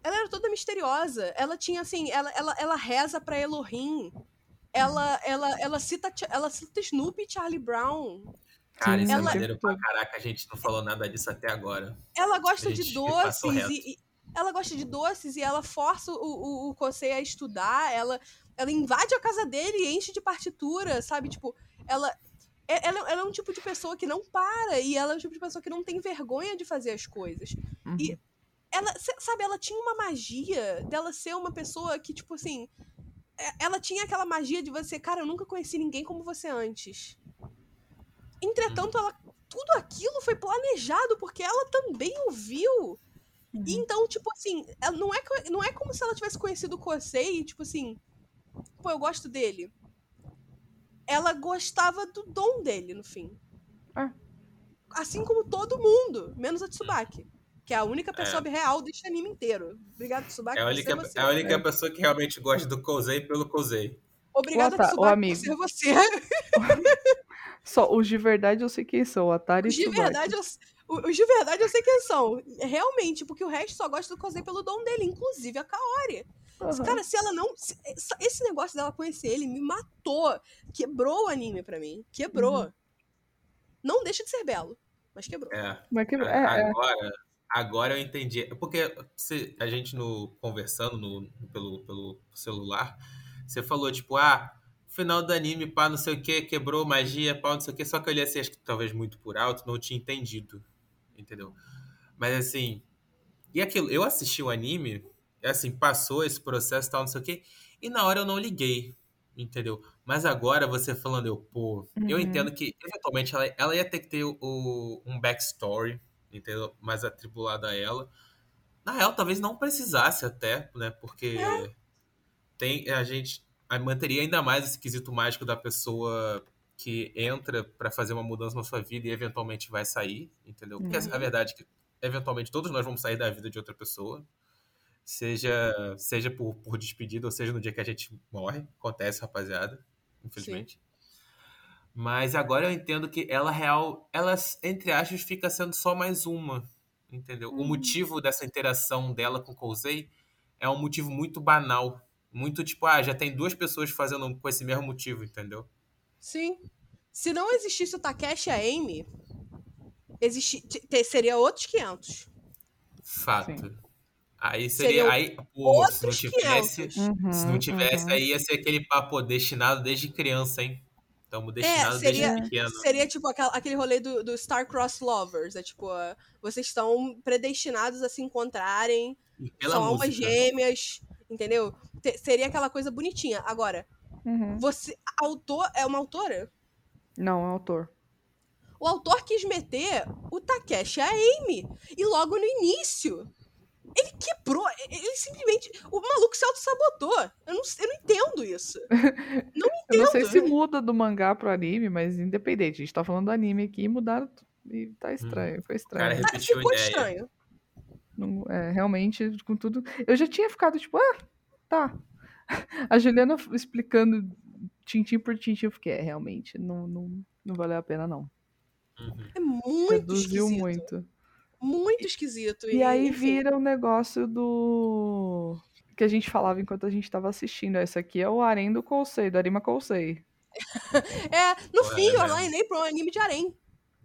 Ela era toda misteriosa. Ela tinha assim, ela ela, ela reza para Elohim. Ela, ela, ela cita ela cita Snoopy e Charlie Brown. Cara, isso é ela... é maneiro pra caraca, a gente não falou nada disso até agora. Ela gosta de doces e, e, ela gosta de doces e ela força o, o, o Kosei a estudar, ela, ela invade a casa dele e enche de partitura, sabe? Tipo, ela, é, ela, ela, é um tipo de pessoa que não para e ela é um tipo de pessoa que não tem vergonha de fazer as coisas. Uhum. E ela, sabe, ela tinha uma magia dela ser uma pessoa que, tipo assim, é, ela tinha aquela magia de você, cara, eu nunca conheci ninguém como você antes. Entretanto, ela, tudo aquilo foi planejado porque ela também ouviu. Uhum. E então, tipo assim, não é, não é como se ela tivesse conhecido o Kosei e, tipo assim, pô, eu gosto dele. Ela gostava do dom dele, no fim. É. Assim como todo mundo, menos a Tsubaki. Que é a única pessoa é. real deste anime inteiro. Obrigado, Tsubaki. É a única, é a única é. pessoa que realmente gosta do Kosei pelo Kosei. Obrigada, Tsubaki, por ser você. <laughs> Só os de verdade eu sei quem são, Atari os de verdade eu, Os de verdade eu sei quem são. Realmente, porque o resto só gosta do Kosei pelo dom dele, inclusive a Kaori. Uhum. Cara, se ela não. Esse negócio dela conhecer ele me matou. Quebrou o anime pra mim. Quebrou. Uhum. Não deixa de ser belo, mas quebrou. É. Mas quebrou. É, é, agora, agora eu entendi. Porque se a gente no, conversando no, pelo, pelo celular, você falou, tipo, ah final do anime, pá, não sei o que, quebrou magia, pá, não sei o que, só que eu li assim, acho que talvez muito por alto, não tinha entendido, entendeu? Mas assim, e aquilo, eu assisti o anime, assim, passou esse processo tal, não sei o que, e na hora eu não liguei, entendeu? Mas agora você falando, eu, pô, eu Uhum. entendo que eventualmente ela, ela ia ter que ter o, um backstory, entendeu? Mais atribulado a ela. Na real, talvez não precisasse até, né? Porque tem a gente manteria ainda mais esse quesito mágico da pessoa que entra pra fazer uma mudança na sua vida e eventualmente vai sair, entendeu? Porque Uhum. a verdade é que eventualmente todos nós vamos sair da vida de outra pessoa. Seja, seja por, por despedida ou seja no dia que a gente morre. Acontece, rapaziada. Infelizmente. Mas agora eu entendo que ela real, ela, entre aspas, fica sendo só mais uma. Entendeu? O motivo dessa interação dela com Cousei é um motivo muito banal. Muito tipo, ah, já tem duas pessoas fazendo com esse mesmo motivo, entendeu? Sim. Se não existisse o Takeshi e a Amy, existi... te- seria outros 500. Fato. Aí Seria seria. Aí, pô, se não tivesse. 500. Uhum, Se não tivesse, uhum. aí ia ser aquele papo destinado desde criança, hein? Estamos destinados seria- desde pequeno. Seria tipo aquela- aquele rolê do, do Star-Crossed Lovers. É tipo, ah, vocês estão predestinados a se encontrarem, E pela são almas gêmeas, entendeu? Te- seria aquela coisa bonitinha. Agora, Uhum. você. Autor. É uma autora? Não, é autor. O autor quis meter o Takeshi a Amy. E logo no início. Ele quebrou. Ele simplesmente. O maluco se auto-sabotou. Eu não, eu não entendo isso. <laughs> Eu não sei Entendo. se muda do mangá pro anime, mas independente. A gente tá falando do anime aqui e mudaram. E tá estranho, foi Cara, estranho. Ah, repetiu a ficou ideia. estranho. Não- é, realmente, com tudo. Eu já tinha ficado tipo, ah, tá. <laughs> A Juliana explicando tintim por tintim, eu fiquei, é, realmente, não, não, não valeu a pena, não. Uhum. É muito Reduziu esquisito. muito. Muito esquisito. E aí enfim. vira o negócio do. Que a gente falava enquanto a gente tava assistindo. Esse aqui é o Arém do Kousei, do Arima Kousei. <laughs> É, no Ué, fim, é eu mesmo. alienei pra um anime de harém.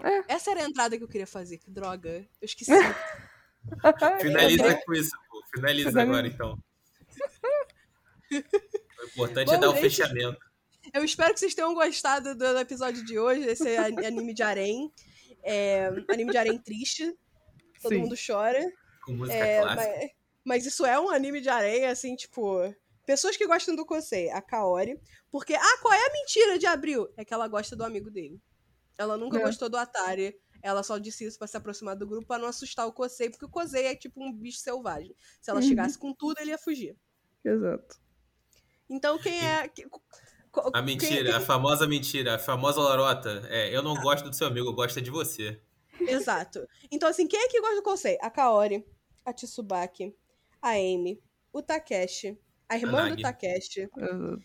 É. Essa era a entrada que eu queria fazer. Que droga. Eu esqueci. <laughs> <laughs> Finaliza É. com isso, pô. Finaliza agora, então. O importante é Bom, dar o gente, fechamento. Eu espero que vocês tenham gostado do episódio de hoje, esse an- anime de harém. É, anime de harém triste. Todo Sim. mundo chora. Com música É, clássica. mas, mas isso é um anime de harém, assim, tipo... Pessoas que gostam do Kosei, a Kaori. Porque, ah, qual é a mentira de Abril? É que ela gosta do amigo dele. Ela nunca É. gostou do Atari. Ela só disse isso pra se aproximar do grupo pra não assustar o Kosei, porque o Kosei é tipo um bicho selvagem. Se ela Uhum. chegasse com tudo, ele ia fugir. Exato. Então, quem é... A quem- mentira, a famosa mentira, a famosa lorota. É, eu não gosto do seu amigo, eu gosto é de você. Exato. Então, assim, quem é que gosta do Kosei? A Kaori, a Tsubaki, a Amy, o Takeshi, a irmã do Nagi. Takeshi. Exato.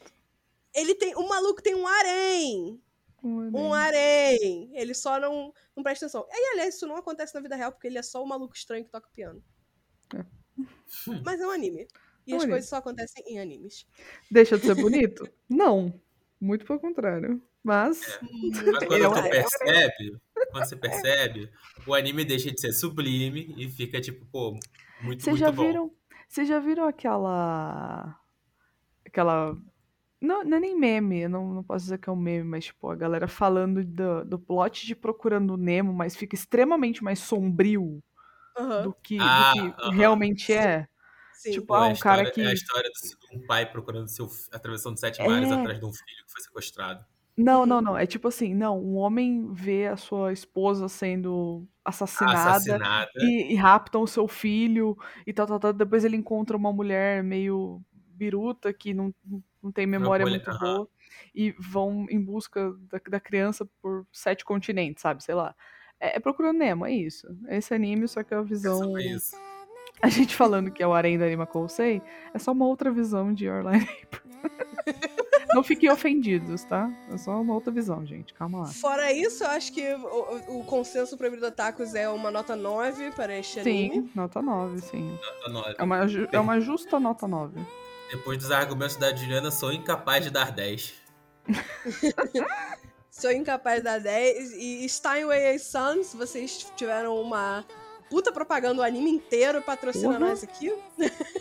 Ele tem. O maluco tem um harém. Um harém. Ele só não, não presta atenção. E, aliás, isso não acontece na vida real, porque ele é só o maluco estranho que toca piano. É. <laughs> Mas é um anime. E É um as anime. coisas só acontecem em animes. Deixa de ser bonito? <laughs> não. Muito pelo contrário. Mas. Mas quando Eu- tu eu- percebe, quando você percebe, o anime deixa de ser sublime e fica tipo, pô, muito, Vocês muito já bom. viram. Vocês já viram aquela. Aquela. Não, não é nem meme, eu não, não posso dizer que é um meme, mas tipo, a galera falando do, do plot de Procurando Nemo, mas fica extremamente mais sombrio do que, Ah, do que realmente é. sim. Tipo, ah, é, um cara história, que. é a história do- de um pai procurando seu atravessando sete É. mares atrás de um filho que foi sequestrado. Não, não, não. É tipo assim, não, um homem vê a sua esposa sendo assassinada Assassinada. e, e raptam o seu filho e tal, tal, tal. Depois ele encontra uma mulher meio biruta que não, não tem memória muito boa e vão em busca da, da criança por sete continentes, sabe? Sei lá. É, é Procurando Nemo, é isso. É esse anime, só que é a visão. <laughs> A gente falando que é o Arém da Anima Kousei, é só uma outra visão de Your Line April. Não fiquem ofendidos, tá? É só uma outra visão, gente. Calma lá. Fora isso, eu acho que o, o consenso proibido otakus é uma nota 9 para este anime. Sim, nota 9, sim. Nota nove. É uma, é uma justa nota 9. Depois dos argumentos da Juliana, sou incapaz de dar 10. <laughs> Sou incapaz da 10. E Steinway Sons, vocês tiveram uma puta propaganda o anime inteiro patrocina Uhum. nós aqui. <laughs>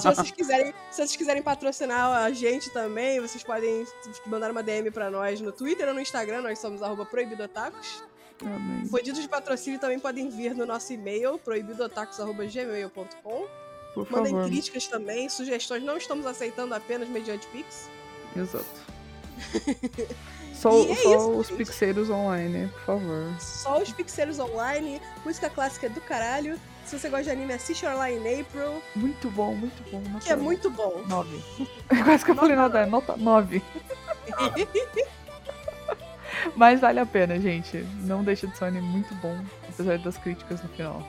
Se vocês quiserem, se vocês quiserem patrocinar a gente também, vocês podem mandar uma DM pra nós no Twitter ou no Instagram, nós somos arroba proibidotacos. Amém. Pedidos de patrocínio também podem vir no nosso e-mail, proibidotacos.gmail.com. Por Mandem favor. críticas também, sugestões, não estamos aceitando apenas mediante Pix. Exato. <laughs> Só, é só isso, os gente. pixeiros online, por favor. Só os pixeiros online, música clássica do caralho. Se você gosta de anime, assiste Online in April, Muito bom, muito bom. Nota que é muito bom. 9. <laughs> Quase que eu falei nota, nota <laughs> 9. Mas vale a pena, gente. Não deixa de ser um anime muito bom, apesar das críticas no final.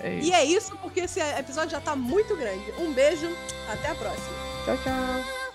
É. E é isso, porque esse episódio já tá muito grande. Um beijo, até a próxima. Tchau, tchau.